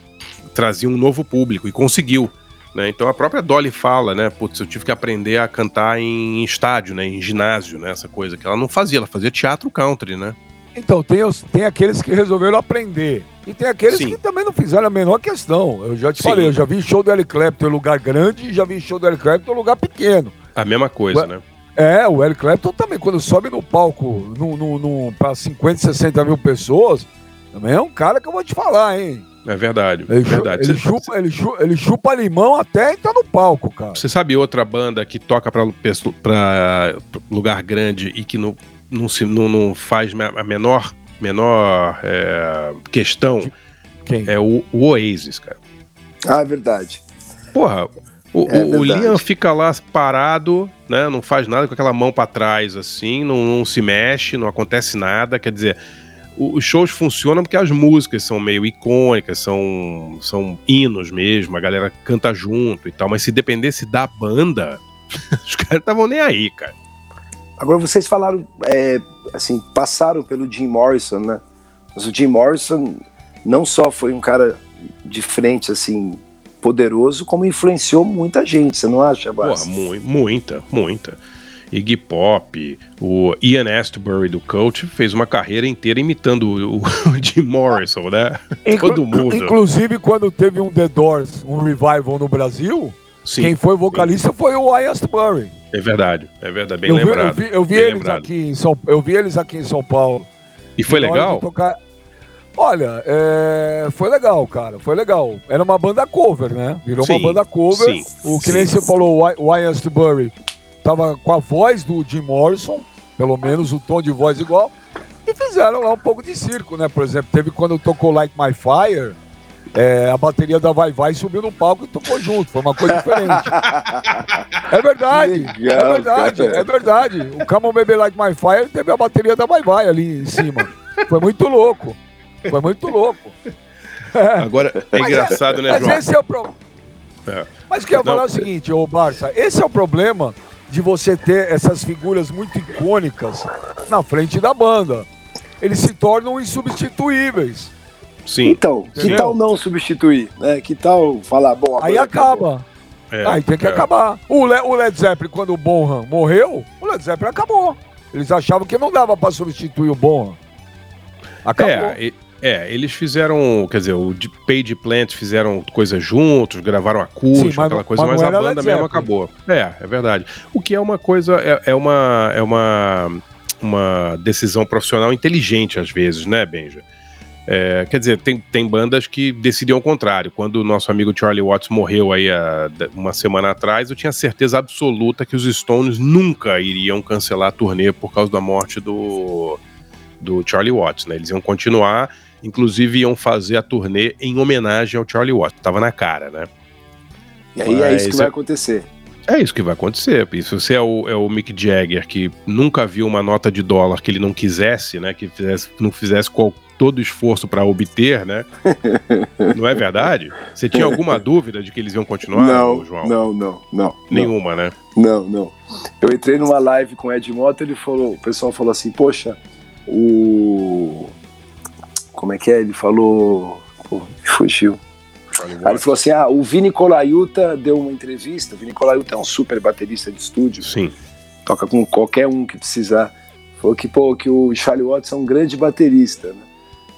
trazia um novo público, e conseguiu. Né? Então a própria Dolly fala, né? Putz, eu tive que aprender a cantar em estádio, né? Em ginásio, né? Essa coisa que ela não fazia, ela fazia teatro country, né? Então, tem, os, tem aqueles que resolveram aprender. E tem aqueles Sim. que também não fizeram a menor questão. Eu já te Sim. falei, eu já vi show do Eric Clapton em lugar grande e já vi show do Eric Clapton em lugar pequeno. A mesma coisa, o, né? É, o Eric Clapton também, quando sobe no palco no, no, no para 50, 60 mil pessoas, também é um cara que eu vou te falar, hein? É verdade, ele, verdade. Ele chupa, ele, chupa, ele chupa limão até entrar no palco, cara. Você sabe outra banda que toca pra, pra lugar grande e que não, não, se, não, não faz a menor, menor é, questão? Quem? É o, o, Oasis, cara. Ah, é verdade. Porra, o, é o, o Liam fica lá parado, né? Não faz nada com aquela mão para trás, assim, não, não se mexe, não acontece nada. Quer dizer, os shows funcionam porque as músicas são meio icônicas, são, são hinos mesmo, a galera canta junto e tal, mas se dependesse da banda, os caras estavam nem aí, cara. Agora vocês falaram, é, assim, passaram pelo Jim Morrison, né? Mas o Jim Morrison não só foi um cara de frente, assim, poderoso, como influenciou muita gente, você não acha, Barça? Porra, mu muita, muita. Iggy Pop, o Ian Astbury do Coach fez uma carreira inteira imitando o, o Jim Morrison, né? Inclu Todo mundo. Inclusive, quando teve um The Doors, um revival no Brasil, Sim. quem foi vocalista foi o Ian Astbury. É verdade, é verdade, bem eu lembrado. Vi, eu vi, eu vi eles lembrado. aqui em São, eu vi eles aqui em São Paulo. E foi legal? Tocar... Olha, é... foi legal, cara, foi legal. Era uma banda cover, né? Virou sim, uma banda cover. Sim, o que sim. nem você falou, o Ian Astbury tava com a voz do Jim Morrison, pelo menos o tom de voz igual, e fizeram lá um pouco de circo, né? Por exemplo, teve quando tocou Light My Fire, é, a bateria da Vai Vai subiu no palco e tocou junto, foi uma coisa diferente. é verdade, Legal, é verdade, cara. é verdade. O Come on Baby Like My Fire teve a bateria da Vai Vai ali em cima. Foi muito louco, foi muito louco. Agora, é engraçado, né, João? Mas esse é o problema. É. Mas quero falar o seguinte, ô Barça, esse é o problema de você ter essas figuras muito icônicas na frente da banda. Eles se tornam insubstituíveis. Sim. Então, Entendeu? que tal não substituir? Né? Que tal falar, bom, Aí acaba. É, Aí tem que é. acabar. O, Le o Led Zeppelin, quando o Bonham morreu, o Led Zeppelin acabou. Eles achavam que não dava para substituir o Bonham. Acabou. É, é, eles fizeram, quer dizer, o Page Plant fizeram coisas juntos, gravaram acústico, Sim, aquela coisa, mas, mas a banda mesmo acabou. É, é verdade. O que é uma coisa, é, é, uma, é uma, uma decisão profissional inteligente às vezes, né, Benja? É, quer dizer, tem, tem bandas que decidiam o contrário. Quando o nosso amigo Charlie Watts morreu aí a, uma semana atrás, eu tinha certeza absoluta que os Stones nunca iriam cancelar a turnê por causa da morte do, do Charlie Watts, né? Eles iam continuar Inclusive iam fazer a turnê em homenagem ao Charlie Watts. Tava na cara, né? E aí Mas é isso que vai acontecer. É isso que vai acontecer. Se você é o, é o Mick Jagger, que nunca viu uma nota de dólar que ele não quisesse, né? Que fizesse, não fizesse qual, todo esforço para obter, né? não é verdade? Você tinha alguma dúvida de que eles iam continuar, não, João? Não, não, não. Nenhuma, não. né? Não, não. Eu entrei numa live com o Ed Mota, ele falou, o pessoal falou assim, poxa, o como é que é? Ele falou. Pô, fugiu. Aí ele falou assim: ah, o Vini Colaiuta deu uma entrevista. O Vini Colaiuta é um super baterista de estúdio. Sim. Toca com qualquer um que precisar. Falou que, pô, que o Charlie Watts é um grande baterista, né?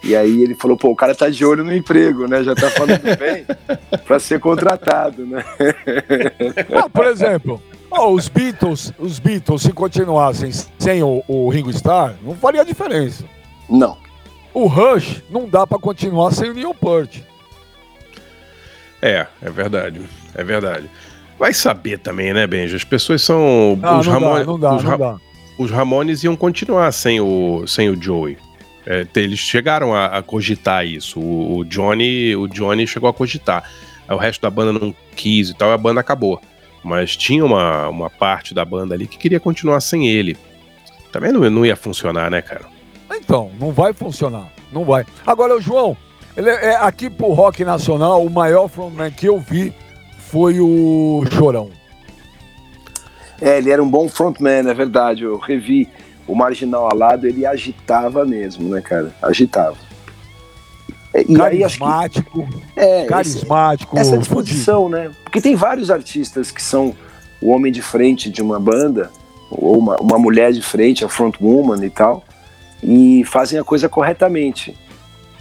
E aí ele falou, pô, o cara tá de olho no emprego, né? Já tá falando bem para ser contratado, né? Ah, por exemplo, oh, os Beatles, os Beatles, se continuassem sem o, o Ringo Starr, não faria diferença. Não. O Rush não dá para continuar sem o Neil Peart. É, é verdade. É verdade. Vai saber também, né, Benja? As pessoas são. Ah, os não, Ramones, dá, não dá, os, não dá. Os Ramones iam continuar sem o, sem o Joey. É, eles chegaram a, a cogitar isso. O, o, Johnny, o Johnny chegou a cogitar. O resto da banda não quis e tal, a banda acabou. Mas tinha uma, uma parte da banda ali que queria continuar sem ele. Também não, não ia funcionar, né, cara? Então, não vai funcionar. Não vai. Agora, o João, ele é, aqui pro rock nacional, o maior frontman que eu vi foi o Chorão. É, ele era um bom frontman, é verdade. Eu revi o Marginal Alado, ele agitava mesmo, né, cara? Agitava. É, e carismático, que, é, carismático. Essa, essa disposição, né? Porque tem vários artistas que são o homem de frente de uma banda, ou uma, uma mulher de frente, a frontwoman e tal e fazem a coisa corretamente.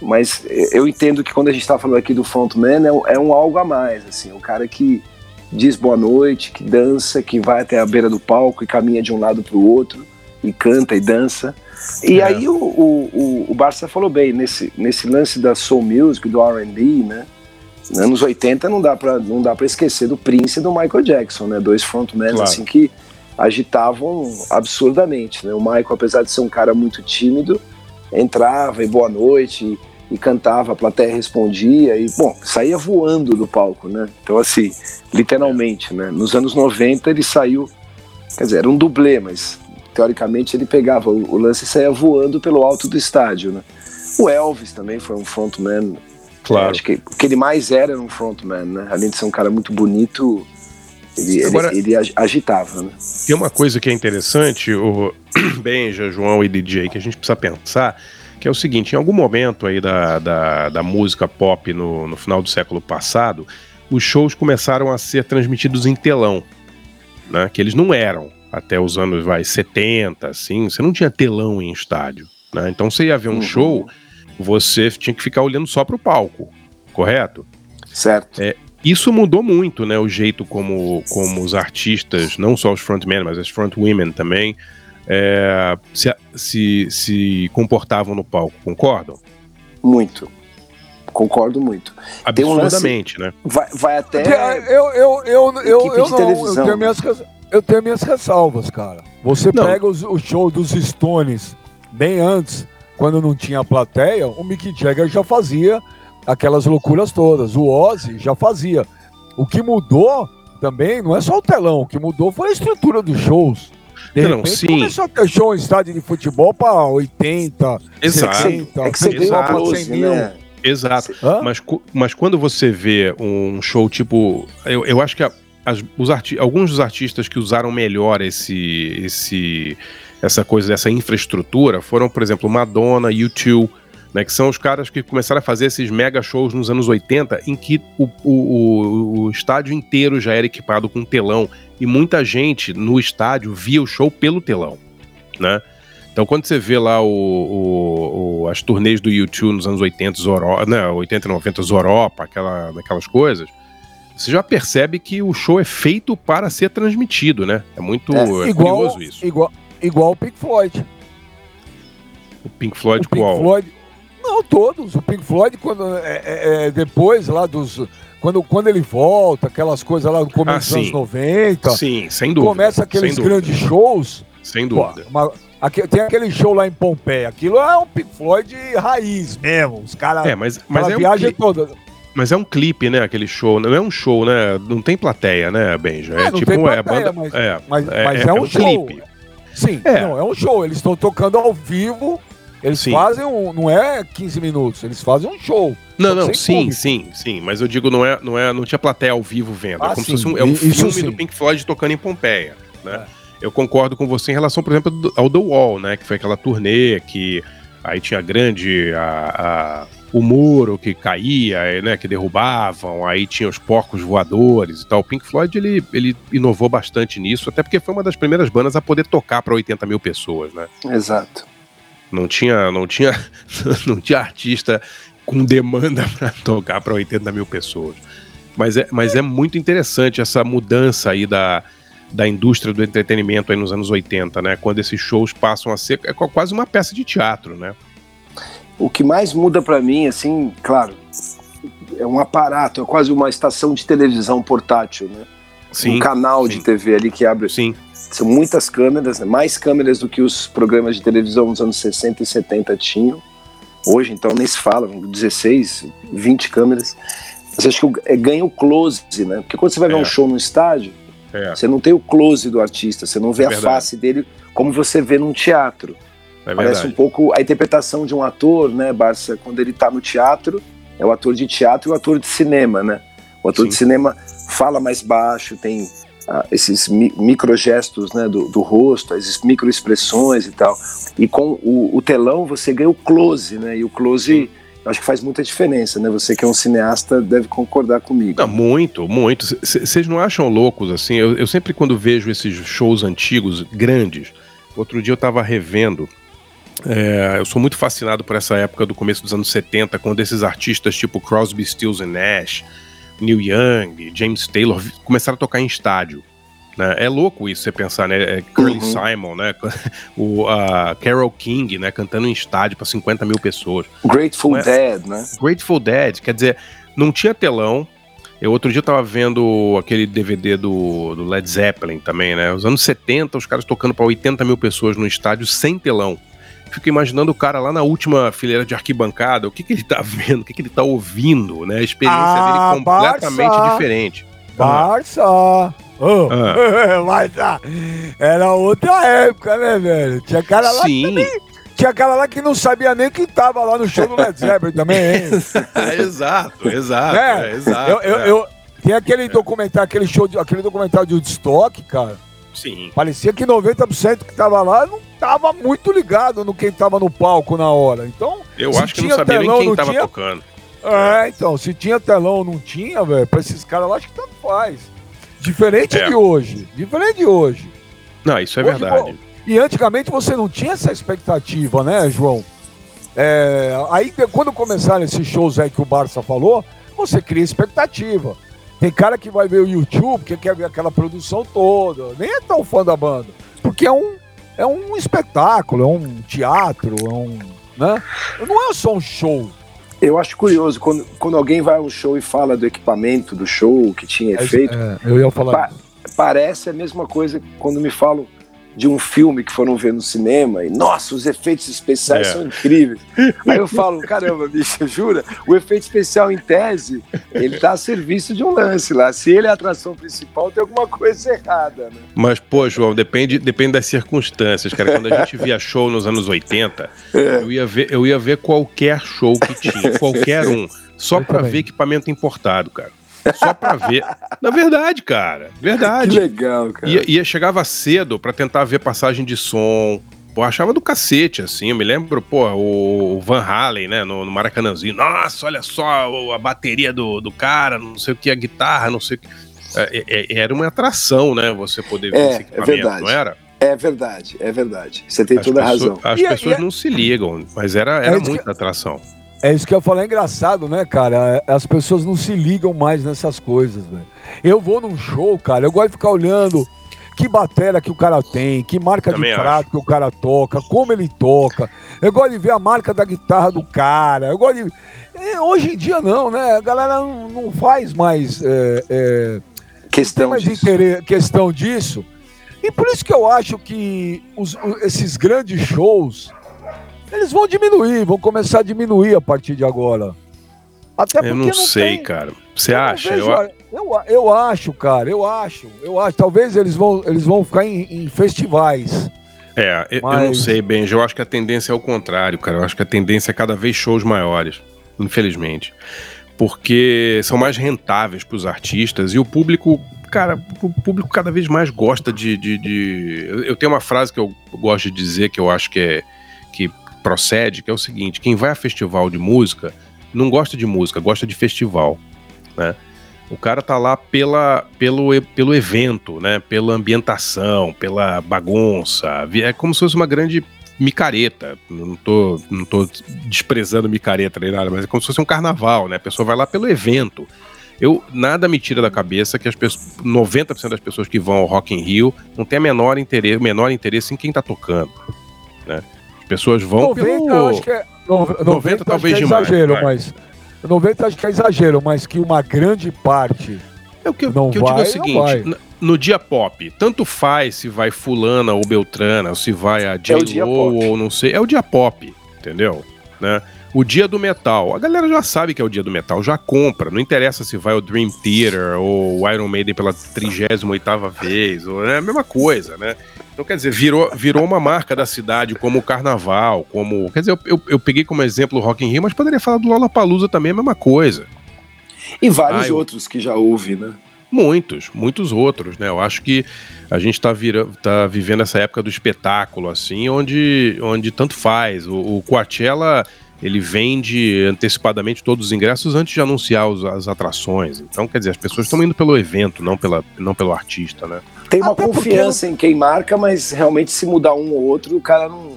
Mas eu entendo que quando a gente está falando aqui do frontman, é, um, é um algo a mais, assim, um cara que diz boa noite, que dança, que vai até a beira do palco e caminha de um lado para o outro, e canta e dança. E é. aí o, o, o, Barça falou bem, nesse, nesse lance da soul music, do R&B, né? Nos anos 80 não dá para não dá para esquecer do Prince e do Michael Jackson, né? Dois frontmen claro. assim que agitavam absurdamente. Né? O Michael, apesar de ser um cara muito tímido, entrava e boa noite e, e, cantava, a plateia respondia e, bom, saía voando do palco, né? Então, assim, literalmente, né? Nos anos 90 ele saiu, quer dizer, era um dublê, mas teoricamente ele pegava o, o lance e saía voando pelo alto do estádio, né? O Elvis também foi um frontman. Claro. Acho que o que ele mais era era um frontman, né? Além de ser um cara muito bonito, ele, Agora, ele, ele agitava, né? Tem uma coisa que é interessante, o Benja, João e DJ, que a gente precisa pensar, que é o seguinte, em algum momento aí da, da, da música pop no, no final do século passado, os shows começaram a ser transmitidos em telão, né? Que eles não eram até os anos vai 70, assim, você não tinha telão em estádio, né? Então você ia ver um uhum. show, você tinha que ficar olhando só para o palco, correto? Certo. É, isso mudou muito, né? O jeito como, como os artistas, não só os frontmen, mas as frontwomen também, é, se, se, se comportavam no palco, concordam? Muito. Concordo muito. Absurdamente, um lance, né? Vai, vai até. Eu, eu, eu, eu, eu, eu não, eu tenho, minhas, eu tenho minhas ressalvas, cara. Você não. pega os, o show dos Stones bem antes, quando não tinha plateia, o Mick Jagger já fazia aquelas loucuras todas. O Ozzy já fazia. O que mudou também não é só o telão, o que mudou foi a estrutura dos shows. De não, repente, sim. começou a ter show em estádio de futebol para 80, Exato. 60, é que você para 100 mil. Né? Exato. Mas, mas quando você vê um show tipo. Eu, eu acho que a, as, os arti alguns dos artistas que usaram melhor esse, esse, essa coisa dessa infraestrutura foram, por exemplo, Madonna, U2, né, que são os caras que começaram a fazer esses mega shows nos anos 80, em que o, o, o, estádio inteiro já era equipado com telão, e muita gente no estádio via o show pelo telão, né? Então, quando você vê lá o, o, o, as turnês do YouTube nos anos 80, Zoro, né, 80 e 90, Zoropa, aquela, aquelas coisas, você já percebe que o show é feito para ser transmitido, né? É muito é, é igual, curioso isso. Igual, igual o Pink Floyd. O Pink Floyd o Pink qual? Floyd, não, todos. O Pink Floyd, quando, é, é, é, depois lá dos. Quando, quando ele volta, aquelas coisas lá do começo ah, dos anos 90. Sim, sem dúvida. Começa aqueles grandes shows. Sem dúvida. Pô, uma, aqui, tem aquele show lá em Pompeia. Aquilo é um Pink Floyd raiz mesmo. Os caras. É, mas, mas é viagem um toda. Mas é um clipe, né? Aquele show. Não é um show, né? Não tem plateia, né, Benja? É, é tipo plateia, é, banda, mas, é, mas, é, mas é, é um, um. Clipe. Sim, é. Não, é um show. Eles estão tocando ao vivo eles sim. fazem um. Não é 15 minutos, eles fazem um show. Não, não, sim, público. sim, sim. Mas eu digo, não é, não é, não tinha plateia ao vivo vendo. Ah, é como sim. se fosse um, é um filme sim. do Pink Floyd tocando em Pompeia. Né? É. Eu concordo com você em relação, por exemplo, ao The Wall, né? Que foi aquela turnê que aí tinha grande. A, a, o muro que caía, né, que derrubavam, aí tinha os porcos voadores e tal. O Pink Floyd ele, ele inovou bastante nisso, até porque foi uma das primeiras bandas a poder tocar para 80 mil pessoas, né? Exato. Não tinha, não tinha, não tinha artista com demanda para tocar para 80 mil pessoas. Mas é, mas é muito interessante essa mudança aí da, da indústria do entretenimento aí nos anos 80, né? Quando esses shows passam a ser é quase uma peça de teatro, né? O que mais muda para mim, assim, claro, é um aparato, é quase uma estação de televisão portátil, né? Sim, um canal sim. de TV ali que abre. Sim. São muitas câmeras, né? mais câmeras do que os programas de televisão nos anos 60 e 70 tinham. Hoje, então, nem se fala, 16, 20 câmeras. Mas acho que é, ganha o close, né? Porque quando você vai ver é. um show no estádio, é. você não tem o close do artista, você não vê é a face dele como você vê num teatro. É Parece um pouco a interpretação de um ator, né, Barça? Quando ele está no teatro, é o ator de teatro e o ator de cinema, né? O ator Sim. de cinema fala mais baixo, tem ah, esses mi microgestos né, do, do, rosto, as microexpressões e tal. E com o, o, telão você ganha o close, né? E o close acho que faz muita diferença, né? Você que é um cineasta deve concordar comigo. Não, muito, muito. Vocês não acham loucos assim? Eu, eu, sempre quando vejo esses shows antigos, grandes, outro dia eu estava revendo. É, eu sou muito fascinado por essa época do começo dos anos 70, quando esses artistas tipo Crosby, Stills Nash, Neil Young, James Taylor começaram a tocar em estádio. Né? É louco isso você pensar, né? É Curly uhum. Simon, né? O uh, Carol King, né? Cantando em estádio para 50 mil pessoas. Grateful Mas, Dead, né? Grateful Dead, quer dizer, não tinha telão. Eu outro dia eu tava vendo aquele DVD do, do Led Zeppelin também, né? Os anos 70, os caras tocando para 80 mil pessoas no estádio sem telão fico imaginando o cara lá na última fileira de arquibancada, o que, que ele tá vendo, o que, que ele tá ouvindo, né? A experiência ah, dele completamente Barça. diferente. Barça! Oh. Ah. Mas ah, era outra época, né, velho? Tinha cara lá Sim. também. tinha aquela lá que não sabia nem que tava lá no show do Led Zeppelin também, hein? exato, exato, é, é, exato. Eu, eu, é. eu, tem aquele é. documentário, aquele show, de, aquele documentário de Woodstock, cara. Sim. Parecia que 90% que tava lá não tava muito ligado no quem tava no palco na hora. Então, eu acho que não sabia telão, nem quem tava tinha... tocando. É, então, se tinha telão ou não tinha, velho, pra esses caras, eu acho que tanto faz. Diferente é. de hoje. Diferente de hoje. Não, isso é hoje, verdade. Pô, e antigamente você não tinha essa expectativa, né, João? É, aí quando começaram esses shows aí que o Barça falou, você cria expectativa. Tem cara que vai ver o YouTube, que quer ver aquela produção toda, nem é tão fã da banda, porque é um, é um espetáculo, é um teatro, é um. Né? Não é só um show. Eu acho curioso, quando, quando alguém vai a um show e fala do equipamento do show, que tinha é, efeito. É, eu ia falar. Pa parece a mesma coisa quando me falam de um filme que foram ver no cinema e, nossa, os efeitos especiais é. são incríveis. Aí eu falo, caramba, bicho, jura? O efeito especial, em tese, ele tá a serviço de um lance lá. Se ele é a atração principal, tem alguma coisa errada, né? Mas, pô, João, depende, depende das circunstâncias, cara. Quando a gente via show nos anos 80, é. eu, ia ver, eu ia ver qualquer show que tinha, qualquer um, só para ver equipamento importado, cara. Só pra ver. Na verdade, cara. Verdade. Que legal, cara. Ia, ia chegava cedo para tentar ver passagem de som. Pô, achava do cacete, assim. Eu me lembro, pô, o Van Halen, né, no, no Maracanãzinho. Nossa, olha só a bateria do, do cara, não sei o que, a guitarra, não sei o que. É, é, é era uma atração, né? Você poder ver é, esse é equipamento, é verdade. não era? É verdade, é verdade. Você tem as toda pessoas, a razão. As e, pessoas e, não se ligam, mas era, era muita atração. É isso que eu falei, é engraçado, né, cara? As pessoas não se ligam mais nessas coisas, velho. Eu vou num show, cara, eu gosto de ficar olhando que bateria que o cara tem, que marca Também de prato acho. que o cara toca, como ele toca. Eu gosto de ver a marca da guitarra do cara. Eu gosto de. É, hoje em dia não, né? A galera não, faz mais. É, é... Questão, mais disso. Interesse, questão disso. E por isso que eu acho que os, esses grandes shows eles vão diminuir, vão começar a diminuir a partir de agora. Até porque eu não, não sei, tem... cara. Você eu acha? Vejo... Eu... eu... Eu, acho, cara, eu acho. Eu acho. Talvez eles vão, eles vão ficar em, em festivais. É, Mas... eu não sei, Benji. Eu acho que a tendência é o contrário, cara. Eu acho que a tendência é cada vez shows maiores, infelizmente. Porque são mais rentáveis para os artistas e o público cara, o público cada vez mais gosta de, de, de, Eu tenho uma frase que eu gosto de dizer que eu acho que é que procede, que é o seguinte: quem vai a festival de música não gosta de música, gosta de festival, né? O cara tá lá pela, pelo, pelo evento, né? Pela ambientação, pela bagunça. É como se fosse uma grande micareta. Não tô, não tô desprezando micareta nem nada, mas é como se fosse um carnaval, né? A pessoa vai lá pelo evento. Eu nada me tira da cabeça que as pessoas, 90% das pessoas que vão ao Rock in Rio não tem a menor interesse, menor interesse em quem tá tocando, né? Pessoas vão 90, pelo... acho que é, 90, 90 talvez que é demais, exagero, mas 90 acho que é exagero, mas que uma grande parte é o que, não que eu digo é o seguinte, no dia pop, tanto faz se vai fulana ou beltrana, ou se vai a J. É ou não sei, é o dia pop, entendeu? Né? O dia do metal, a galera já sabe que é o dia do metal, já compra, não interessa se vai o Dream Theater ou o Iron Maiden pela 38ª vez, ou, é a mesma coisa, né? Então, quer dizer, virou, virou uma marca da cidade, como o carnaval, como. Quer dizer, eu, eu, eu peguei como exemplo o Rock in Rio, mas poderia falar do Lollapalooza também, a mesma coisa. E vários eu... outros que já houve, né? Muitos, muitos outros, né? Eu acho que a gente está tá vivendo essa época do espetáculo, assim, onde, onde tanto faz. O, o Coachella ele vende antecipadamente todos os ingressos antes de anunciar os, as atrações. Então, quer dizer, as pessoas estão indo pelo evento, não, pela, não pelo artista, né? Tem uma Até confiança porque... em quem marca, mas realmente se mudar um ou outro, o cara não.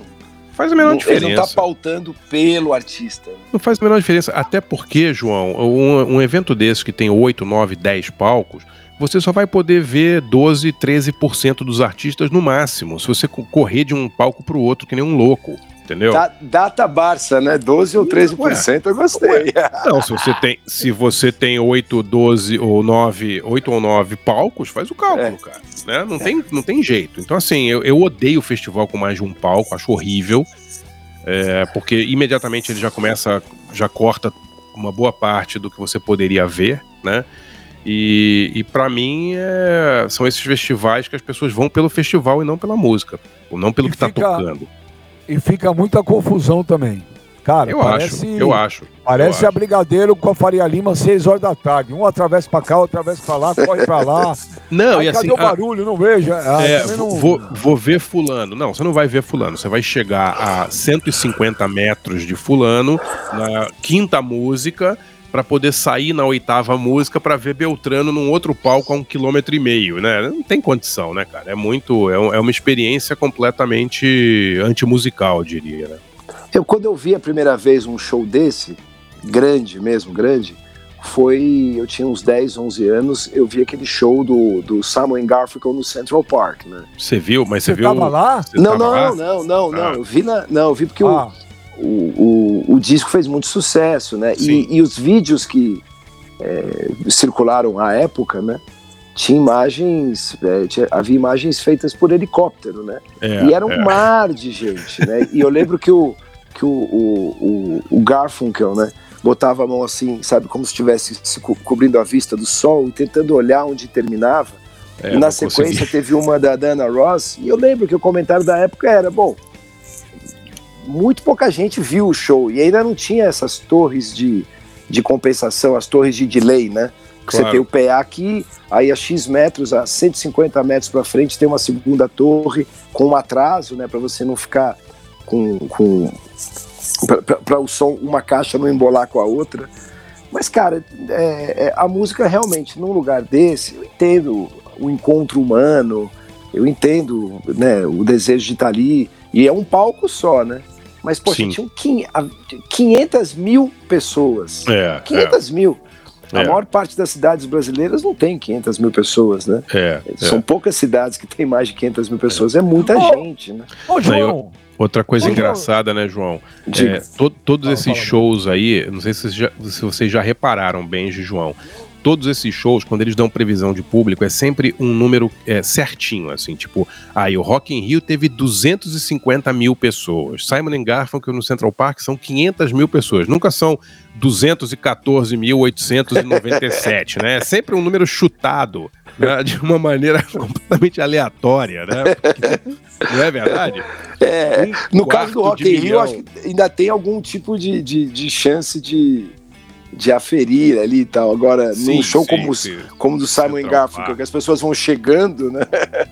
Faz a menor não, diferença. Ele não tá pautando pelo artista. Não faz a menor diferença. Até porque, João, um, um evento desse que tem 8, 9, 10 palcos, você só vai poder ver 12, 13% dos artistas no máximo. Se você correr de um palco pro outro, que nem um louco entendeu? Da, data Barça, né? 12 ou 13% Ué. eu gostei. Não, se você tem, se você tem 8, 12 ou 9, 8 ou 9 palcos, faz o cálculo, é. cara. Né? Não, é. tem, não tem jeito. Então, assim, eu, eu odeio o festival com mais de um palco, acho horrível. É, porque imediatamente ele já começa, já corta uma boa parte do que você poderia ver, né? E, e para mim é, são esses festivais que as pessoas vão pelo festival e não pela música, ou não pelo e que tá fica, tá tocando. E fica muita confusão também. Cara, eu parece, acho, eu acho. Parece eu a Brigadeiro com a Faria Lima, 6 horas da tarde. Um atravessa pra cá, outro atravessa pra lá, corre pra lá. Não, Aí, e cadê assim. o barulho? Não vejo. Ah, é, não... vou, vou ver fulano. Não, você não vai ver fulano. Você vai chegar a 150 metros de fulano na quinta música para poder sair na oitava música para ver Beltrano num outro palco a um quilômetro e meio, né? Não tem condição, né, cara? É muito, é, é uma experiência completamente antimusical, eu diria, né? Eu, quando eu vi a primeira vez um show desse, grande mesmo, grande, foi. Eu tinha uns 10, 11 anos, eu vi aquele show do, do Simon Garfunkel no Central Park, né? Você viu? Mas você, Você viu. tava lá? Você não, tava não, lá? não, não, não, Ah. Eu vi na. Não, eu vi porque Ah, o, o, o, o disco fez muito sucesso, né? E, e os vídeos que é, circularam à época, né? Tinha imagens, é, tinha- havia imagens feitas por helicóptero, né? É, e era um é. mar de gente, né? E eu lembro que o, que o, o, o, o Garfunkel, né? Botava a mão assim, sabe, como se estivesse se co- cobrindo a vista do sol e tentando olhar onde terminava. É, e na sequência consegui. teve uma da Dana Ross, e eu lembro que o comentário da época era, bom, muito pouca gente viu o show, e ainda não tinha essas torres de, de compensação, as torres de delay, né? Que Claro. Você tem o PA aqui, aí a X metros, a 150 metros para frente, tem uma segunda torre com um atraso, né? Para você não ficar com. com para o som, uma caixa não embolar com a outra. Mas, cara, é, é, a música realmente, num lugar desse, eu entendo o encontro humano, eu entendo né, o desejo de estar ali, e é um palco só, né? Mas, poxa, Sim. tinham quin- a- 500 mil pessoas. É, 500 mil. A É. maior parte das cidades brasileiras não tem 500 mil pessoas, né? é, é. São poucas cidades que tem mais de 500 mil pessoas. É muita Oh. gente, né? Ô, João, Outra coisa João. engraçada, né, João? É, to- todos Fala, esses fala, shows aí, não sei se vocês, já, se vocês já repararam, Benji e João. Todos esses shows, quando eles dão previsão de público, é sempre um número é, certinho, assim, tipo, aí o Rock in Rio teve 250 mil pessoas, Simon Garfunkel no Central Park são 500 mil pessoas, nunca são 214.897, né? É sempre um número chutado, né, de uma maneira completamente aleatória, né? Porque- não é verdade? É, Um no caso do Rock in Rio, acho que ainda tem algum tipo de, de, de chance de, de aferir ali e tal. Agora, num Sim, show sim, como, sim. como o do Simon Central Garfunkel, Park. que as pessoas vão chegando, né?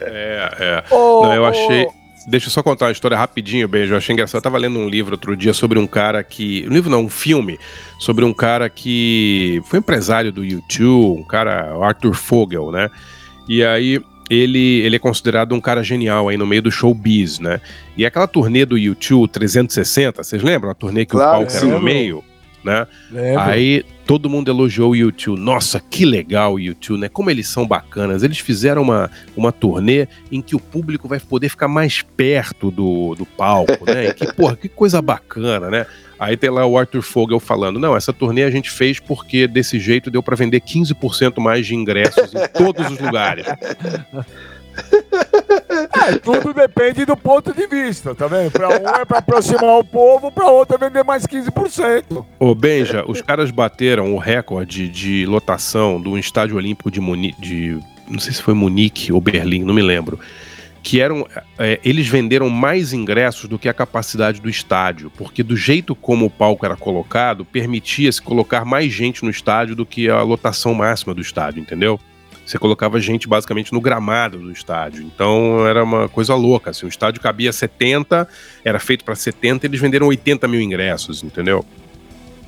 É, é. ô, Não, eu achei. Deixa eu só contar uma história rapidinho, beijo. Eu achei engraçado. Eu tava lendo um livro outro dia sobre um cara que. Um livro não, um filme. Sobre um cara que foi empresário do YouTube, um cara, o Arthur Fogel, né? E aí ele, ele é considerado um cara genial aí no meio do showbiz, né? E aquela turnê do YouTube 360, vocês lembram? A turnê que Claro, o palco era no meio, né? Aí todo mundo elogiou o YouTube. Nossa, que legal o YouTube, né? Como eles são bacanas. Eles fizeram uma, uma turnê em que o público vai poder ficar mais perto do, do palco, né? E que, porra, que coisa bacana, né? Aí tem lá o Arthur Fogel falando: não, essa turnê a gente fez porque desse jeito deu pra vender 15% mais de ingressos em todos os lugares. É, tudo depende do ponto de vista, tá vendo? Pra um é pra aproximar o povo, pra outro é vender mais 15%. Ô, Benja, os caras bateram o recorde de lotação do estádio olímpico de Munique, de, não sei se foi Munique ou Berlim, não me lembro. Que eram. é, eles venderam mais ingressos do que a capacidade do estádio, porque do jeito como o palco era colocado, permitia-se colocar mais gente no estádio do que a lotação máxima do estádio, entendeu? Você colocava gente basicamente no gramado do estádio. Então era uma coisa louca. Assim, o estádio cabia 70, era feito para 70, eles venderam 80 mil ingressos, entendeu?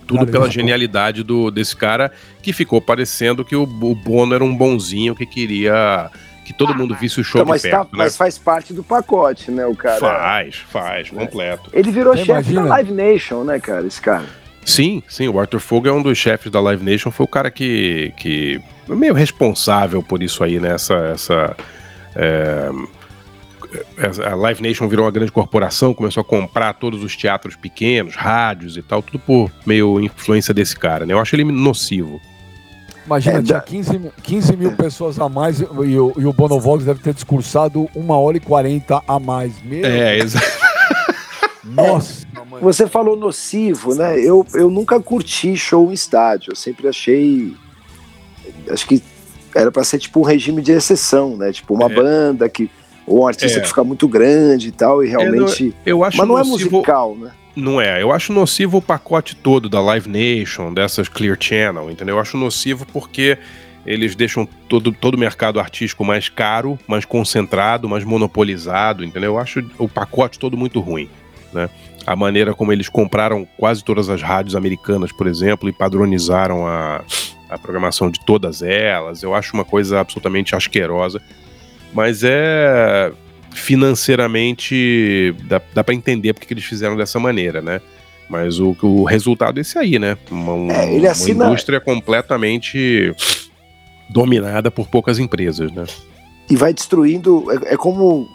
Tudo pela genialidade do, desse cara que ficou parecendo que o, o Bono era um bonzinho que queria que todo mundo visse o show Então, mas, de tá- perto, né? mas faz parte do pacote, né? O cara. Faz, faz, completo. Ele virou chefe da? Live Nation, né, cara? Esse cara. Sim, sim, o Arthur Fogel é um dos chefes da Live Nation, foi o cara que, que é meio responsável por isso aí, né? Essa, essa, é, a Live Nation virou uma grande corporação, começou a comprar todos os teatros pequenos, rádios e tal, tudo por meio influência desse cara, né? Eu acho ele nocivo. Imagina, É, tinha da- 15, mil- 15 mil pessoas a mais e o, e o Bonovox deve ter discursado uma hora e 40 a mais. Meu, É, exato. nossa, mãe. Você falou nocivo, né? Eu, eu nunca curti show em estádio. Eu sempre achei. Acho que era pra ser tipo um regime de exceção, né? Tipo uma É. banda que Ou um artista É. que fica muito grande e tal, e realmente. Eu acho Mas não é nocivo- musical, né? Não é. Eu acho nocivo o pacote todo da Live Nation, dessas Clear Channel, entendeu? Eu acho nocivo porque eles deixam todo, todo o mercado artístico mais caro, mais concentrado, mais monopolizado, entendeu? Eu acho o pacote todo muito ruim, né? A maneira como eles compraram quase todas as rádios americanas, por exemplo, e padronizaram a, a programação de todas elas, eu acho uma coisa absolutamente asquerosa. Mas é financeiramente dá, dá para entender porque que eles fizeram dessa maneira, né? Mas o, o resultado é esse aí, né? Uma, um- É, ele assina- uma indústria completamente dominada por poucas empresas, né? E vai destruindo. É, é como.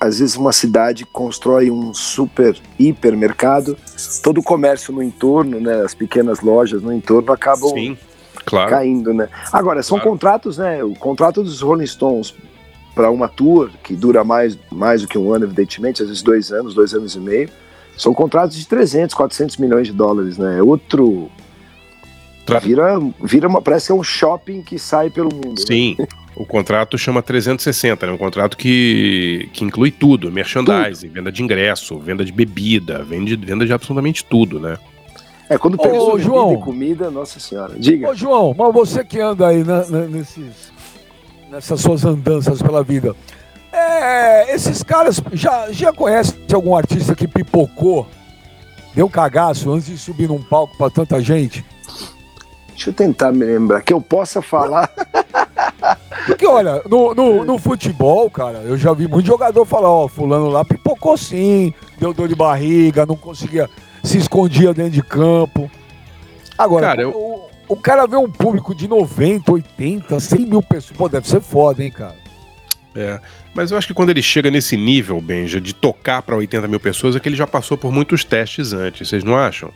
Às vezes uma cidade constrói um super hipermercado, todo o comércio no entorno, né, as pequenas lojas no entorno acabam Sim, claro. caindo, né? Agora, são Claro. contratos, né? O contrato dos Rolling Stones para uma tour, que dura mais, mais do que um ano, evidentemente, às vezes dois anos, dois anos e meio, são contratos de 300, 400 milhões de dólares, né? É outro. Tra- Vira, vira uma, parece que é um shopping que sai pelo mundo. né? Sim. O contrato chama 360, né? Um contrato que, que inclui tudo: merchandising, venda de ingresso, venda de bebida, vende, venda de absolutamente tudo, né? É, quando Ô, pegou bebida João. comida, nossa senhora. Diga. Ô, João, mas você que anda aí na- na- nesses, nessas suas andanças pela vida, é, esses caras já, já conhecem algum artista que pipocou, deu cagaço antes de subir num palco pra tanta gente? Deixa eu tentar me lembrar, que eu possa falar. Porque, olha, no, no, no futebol, cara, eu já vi muito jogador falar, ó, fulano lá pipocou sim, deu dor de barriga, não conseguia, se escondia dentro de campo. Agora, Cara, eu- o, o cara vê um público de 90, 80, 100 mil pessoas, pô, deve ser foda, hein, cara? É, mas eu acho que quando ele chega nesse nível, Benja, de tocar para 80 mil pessoas, é que ele já passou por muitos testes antes, vocês não acham?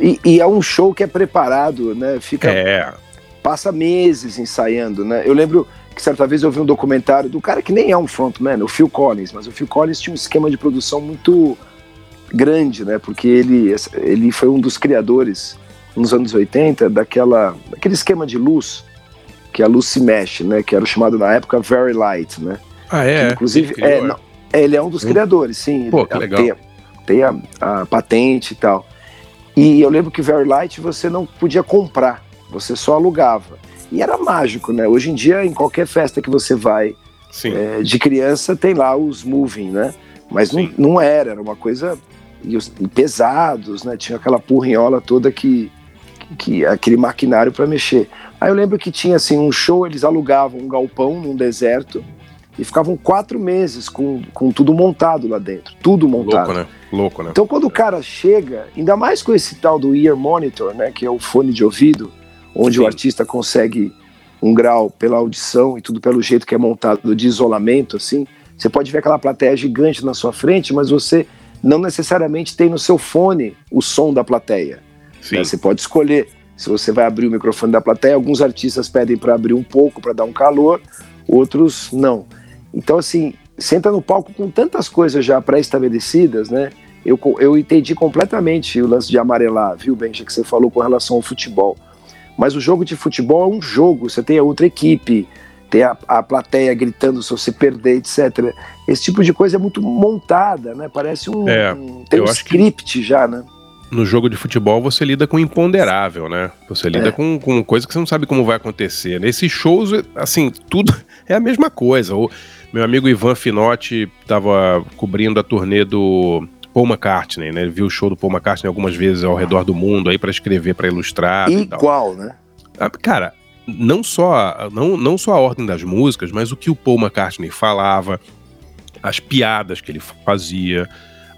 E, e é um show que é preparado, né? Fica, É, passa meses ensaiando, né? Eu lembro que certa vez eu vi um documentário do cara que nem é um frontman, o Phil Collins, mas o Phil Collins tinha um esquema de produção muito grande, né? Porque ele, ele foi um dos criadores nos anos 80 daquela daquele esquema de luz que a luz se mexe, né? Que era chamado na época Very Light, né? ah, é. Que, inclusive, Ele criou, é, não, é, ele é um dos criadores, sim. Pô, que legal. Tem, tem a, a patente e tal. E eu lembro que Very Light você não podia comprar, você só alugava. E era mágico, né? Hoje em dia, em qualquer festa que você vai é, de criança, tem lá os moving, né? Mas não, não era, era uma coisa. E, os- e pesados, né? Tinha aquela porrinhola toda que. que aquele maquinário para mexer. Aí eu lembro que tinha assim um show, eles alugavam um galpão num deserto e ficavam quatro meses com, com tudo montado lá dentro, tudo montado. Louco, né? Louco, né? Então, quando o cara chega, ainda mais com esse tal do ear monitor, né, que é o fone de ouvido, onde Sim. o artista consegue um grau pela audição e tudo pelo jeito que é montado de isolamento, assim, você pode ver aquela plateia gigante na sua frente, mas você não necessariamente tem no seu fone o som da plateia. Sim. né? Você pode escolher se você vai abrir o microfone da plateia. Alguns artistas pedem para abrir um pouco para dar um calor, outros não. Então, assim, você entra no palco com tantas coisas já pré-estabelecidas, né? Eu, eu entendi completamente o lance de amarelar, viu, Benja, que você falou com relação ao futebol. Mas o jogo de futebol é um jogo, você tem a outra equipe, tem a, a plateia gritando se você perder, etc. Esse tipo de coisa é muito montada, né? Parece um. É, um- tem um script já, né? No jogo de futebol você lida com imponderável, né? Você lida É. com, com coisa que você não sabe como vai acontecer. Nesses shows, assim, tudo é a mesma coisa. O meu amigo Ivan Finotti estava cobrindo a turnê do Paul McCartney, né? Ele viu o show do Paul McCartney algumas vezes ao redor do mundo aí para escrever, para ilustrar. Igual, né? Ah, Cara, não só, não, não só a ordem das músicas, mas o que o Paul McCartney falava, as piadas que ele fazia,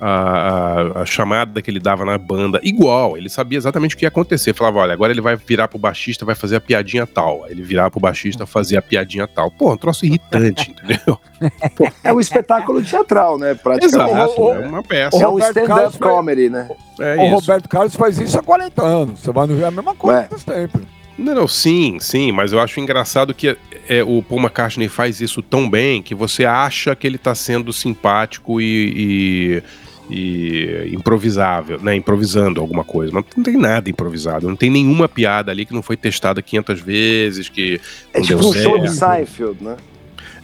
a, a- a chamada que ele dava na banda, igual, ele sabia exatamente o que ia acontecer. Falava, olha, agora ele vai virar pro baixista, vai fazer a piadinha tal. Aí Ele virar pro baixista, fazer a piadinha tal. Pô, um troço irritante, entendeu? É um espetáculo teatral, né? Praticamente. Exato, o- é uma peça. É um stand-up comedy, né? É o. Roberto Carlos faz isso há 40 anos. Você vai no ver a mesma coisa sempre. Não, não, sim, sim, mas eu acho engraçado que é, o Paul McCartney faz isso tão bem que você acha que ele tá sendo simpático e, e- e improvisável, né? Improvisando alguma coisa. Mas não tem nada improvisado, não tem nenhuma piada ali que não foi testada 500 vezes, que É tipo um show de. Seinfeld, né?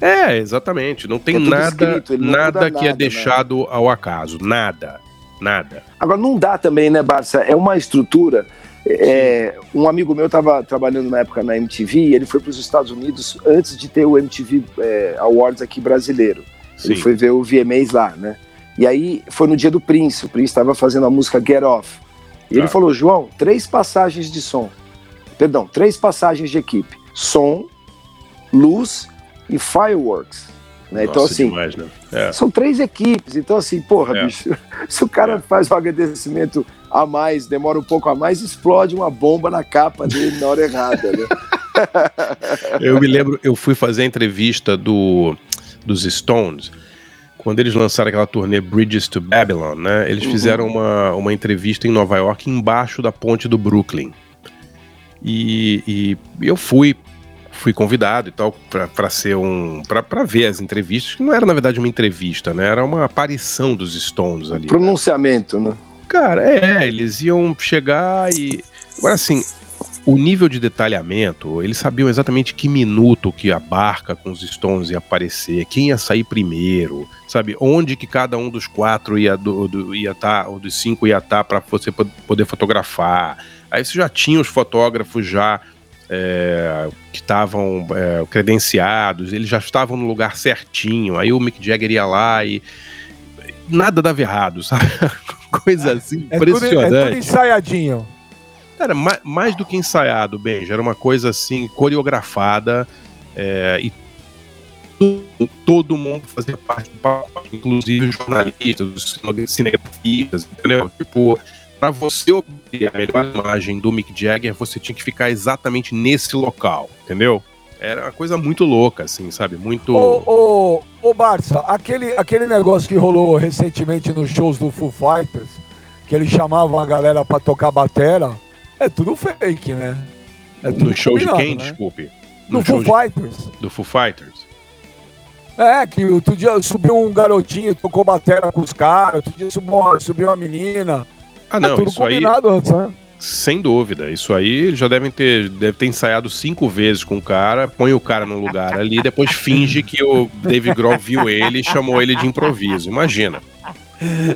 É, exatamente. Não tem É nada, escrito, ele nada muda que é nada, né? deixado ao acaso. Nada. Nada. Agora, não dá também, né, Barça? É uma estrutura. é, um amigo meu estava trabalhando na época na MTV e ele foi para os Estados Unidos antes de ter o MTV é, Awards aqui brasileiro. Ele Sim. foi ver o VMAs lá, né? E aí foi no dia do Prince. O Prince estava fazendo a música Get Off. E ele Tá. falou: João, três passagens de som. Perdão, três passagens de equipe: som, luz e fireworks. Né? então, Nossa, assim, demais, né? É. são três equipes, então assim, porra, É. bicho, se o cara É. faz um agradecimento a mais, demora um pouco a mais, explode uma bomba na capa dele na hora errada, né? Eu me lembro, eu fui fazer a entrevista do, dos Stones, quando eles lançaram aquela turnê Bridges to Babylon, né? Eles Uhum. fizeram uma, uma entrevista em Nova York, embaixo da ponte do Brooklyn. E, e eu fui fui convidado e tal para ser um para ver as entrevistas que não era na verdade uma entrevista né era uma aparição dos Stones ali né? Pronunciamento, né? Cara, é, eles iam chegar e. Agora, assim, o nível de detalhamento, eles sabiam exatamente que minuto que a barca com os Stones ia aparecer, quem ia sair primeiro, sabe? Onde que cada um dos quatro ia do, do- ia estar, ou dos cinco ia estar para você po- poder fotografar. Aí você já tinha os fotógrafos já. é, que estavam é, credenciados, eles já estavam no lugar certinho. Aí o Mick Jagger ia lá e nada dava errado, sabe? Coisa assim É tudo, é impressionante. tudo ensaiadinho. Cara, ma- mais do que ensaiado, Benji, era uma coisa assim, coreografada é, e to- todo mundo fazia parte do pacote, inclusive os jornalistas, os cine- cinegrafistas, entendeu? Tipo, pra você obter a melhor imagem do Mick Jagger, você tinha que ficar exatamente nesse local, entendeu? Era uma coisa muito louca, assim, sabe? Muito. Ô, ô, ô Barça, aquele, aquele negócio que rolou recentemente nos shows do Foo Fighters, que eles chamavam a galera pra tocar batera, é tudo fake, né? É tudo no show de quem, né? desculpe? No show Foo de- Fighters. do Foo Fighters? É, que outro dia subiu um garotinho, tocou batera com os caras, outro dia subiu uma, subiu uma menina. Ah, é não, tudo isso aí. combinado antes, né? Sem dúvida. Isso aí já devem ter, deve ter ensaiado cinco vezes com o cara, põe o cara num lugar ali, depois finge que o Dave Grohl viu ele e chamou ele de improviso. Imagina.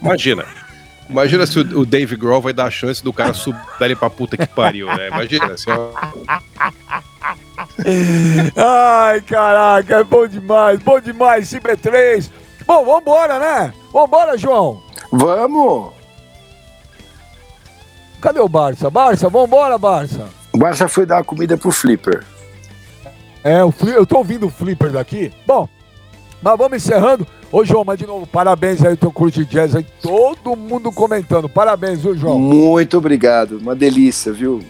Imagina. Imagina se o o Dave Grohl vai dar a chance do cara subir dali pra puta que pariu, né? Imagina. Se ó, Ai, caraca, é bom demais, bom demais, CB3. Bom, vambora, né? Vambora, João. Vamos! Cadê o Barça? Barça, vambora, Barça. O Barça foi dar comida pro Flipper. É, o Fli- eu tô ouvindo o Flipper daqui. Bom, mas vamos encerrando. Ô, João, mas de novo, parabéns aí, teu curso de jazz aí. Todo mundo comentando. Parabéns, viu, João? Muito obrigado, uma delícia, viu?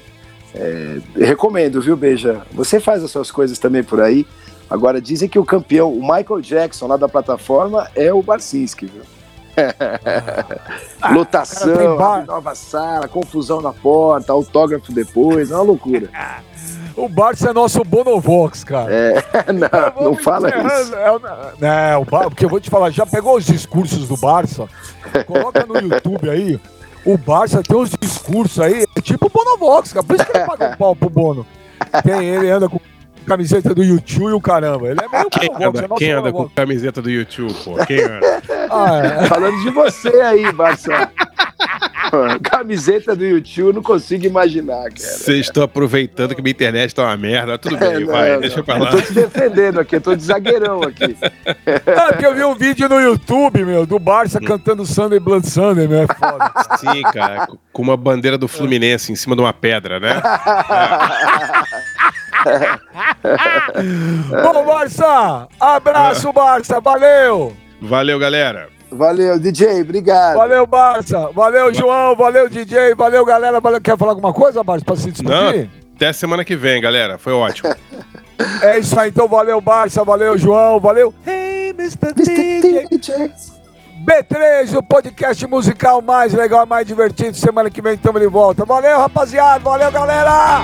É, recomendo, viu, Beija? Você faz as suas coisas também por aí. Agora dizem que o campeão, o Michael Jackson lá da plataforma, é o Barcinski, viu? cara, Lotação, bar- nova sala, confusão na porta, autógrafo depois, é uma loucura. O Barça é nosso Bonovox, cara. não, não Vamos fala isso. É, o- né, o Bar- porque eu vou te falar, já pegou os discursos do Barça? Coloca no YouTube aí. O Barça tem uns discursos aí, é tipo o Bonovox, cara. Por isso que ele paga um pau pro Bono. Tem, ele anda com camiseta do YouTube e o caramba. Ele é meio quem Bonovox, é anda, nosso quem anda com camiseta do YouTube, pô? Quem anda? Ah, é. Falando de você aí, Barça. Camiseta do YouTube, não consigo imaginar, cara. Vocês estão aproveitando que minha internet tá uma merda. Tudo bem, É, não, vai, não. deixa pra Eu lá. tô te defendendo aqui, eu tô de zagueirão aqui. Ah, porque eu vi um vídeo no YouTube, meu, do Barça cantando Sunday Blood Sunday, meu, é foda. Sim, cara, com- com uma bandeira do Fluminense em cima de uma pedra, né? Bom, Barça, abraço, Barça, valeu! Valeu, galera. Valeu, DJ, obrigado. Valeu, Barça, valeu, João, valeu, DJ, valeu, galera, valeu. Quer falar alguma coisa, Barça, pra se despedir? Até semana que vem, galera. Foi ótimo. É isso aí, então valeu, Barça, valeu, João, valeu. Hey, Mr. DJ. DJ. B3, o podcast musical mais legal, mais divertido. Semana que vem estamos de volta. Valeu, rapaziada, valeu, galera!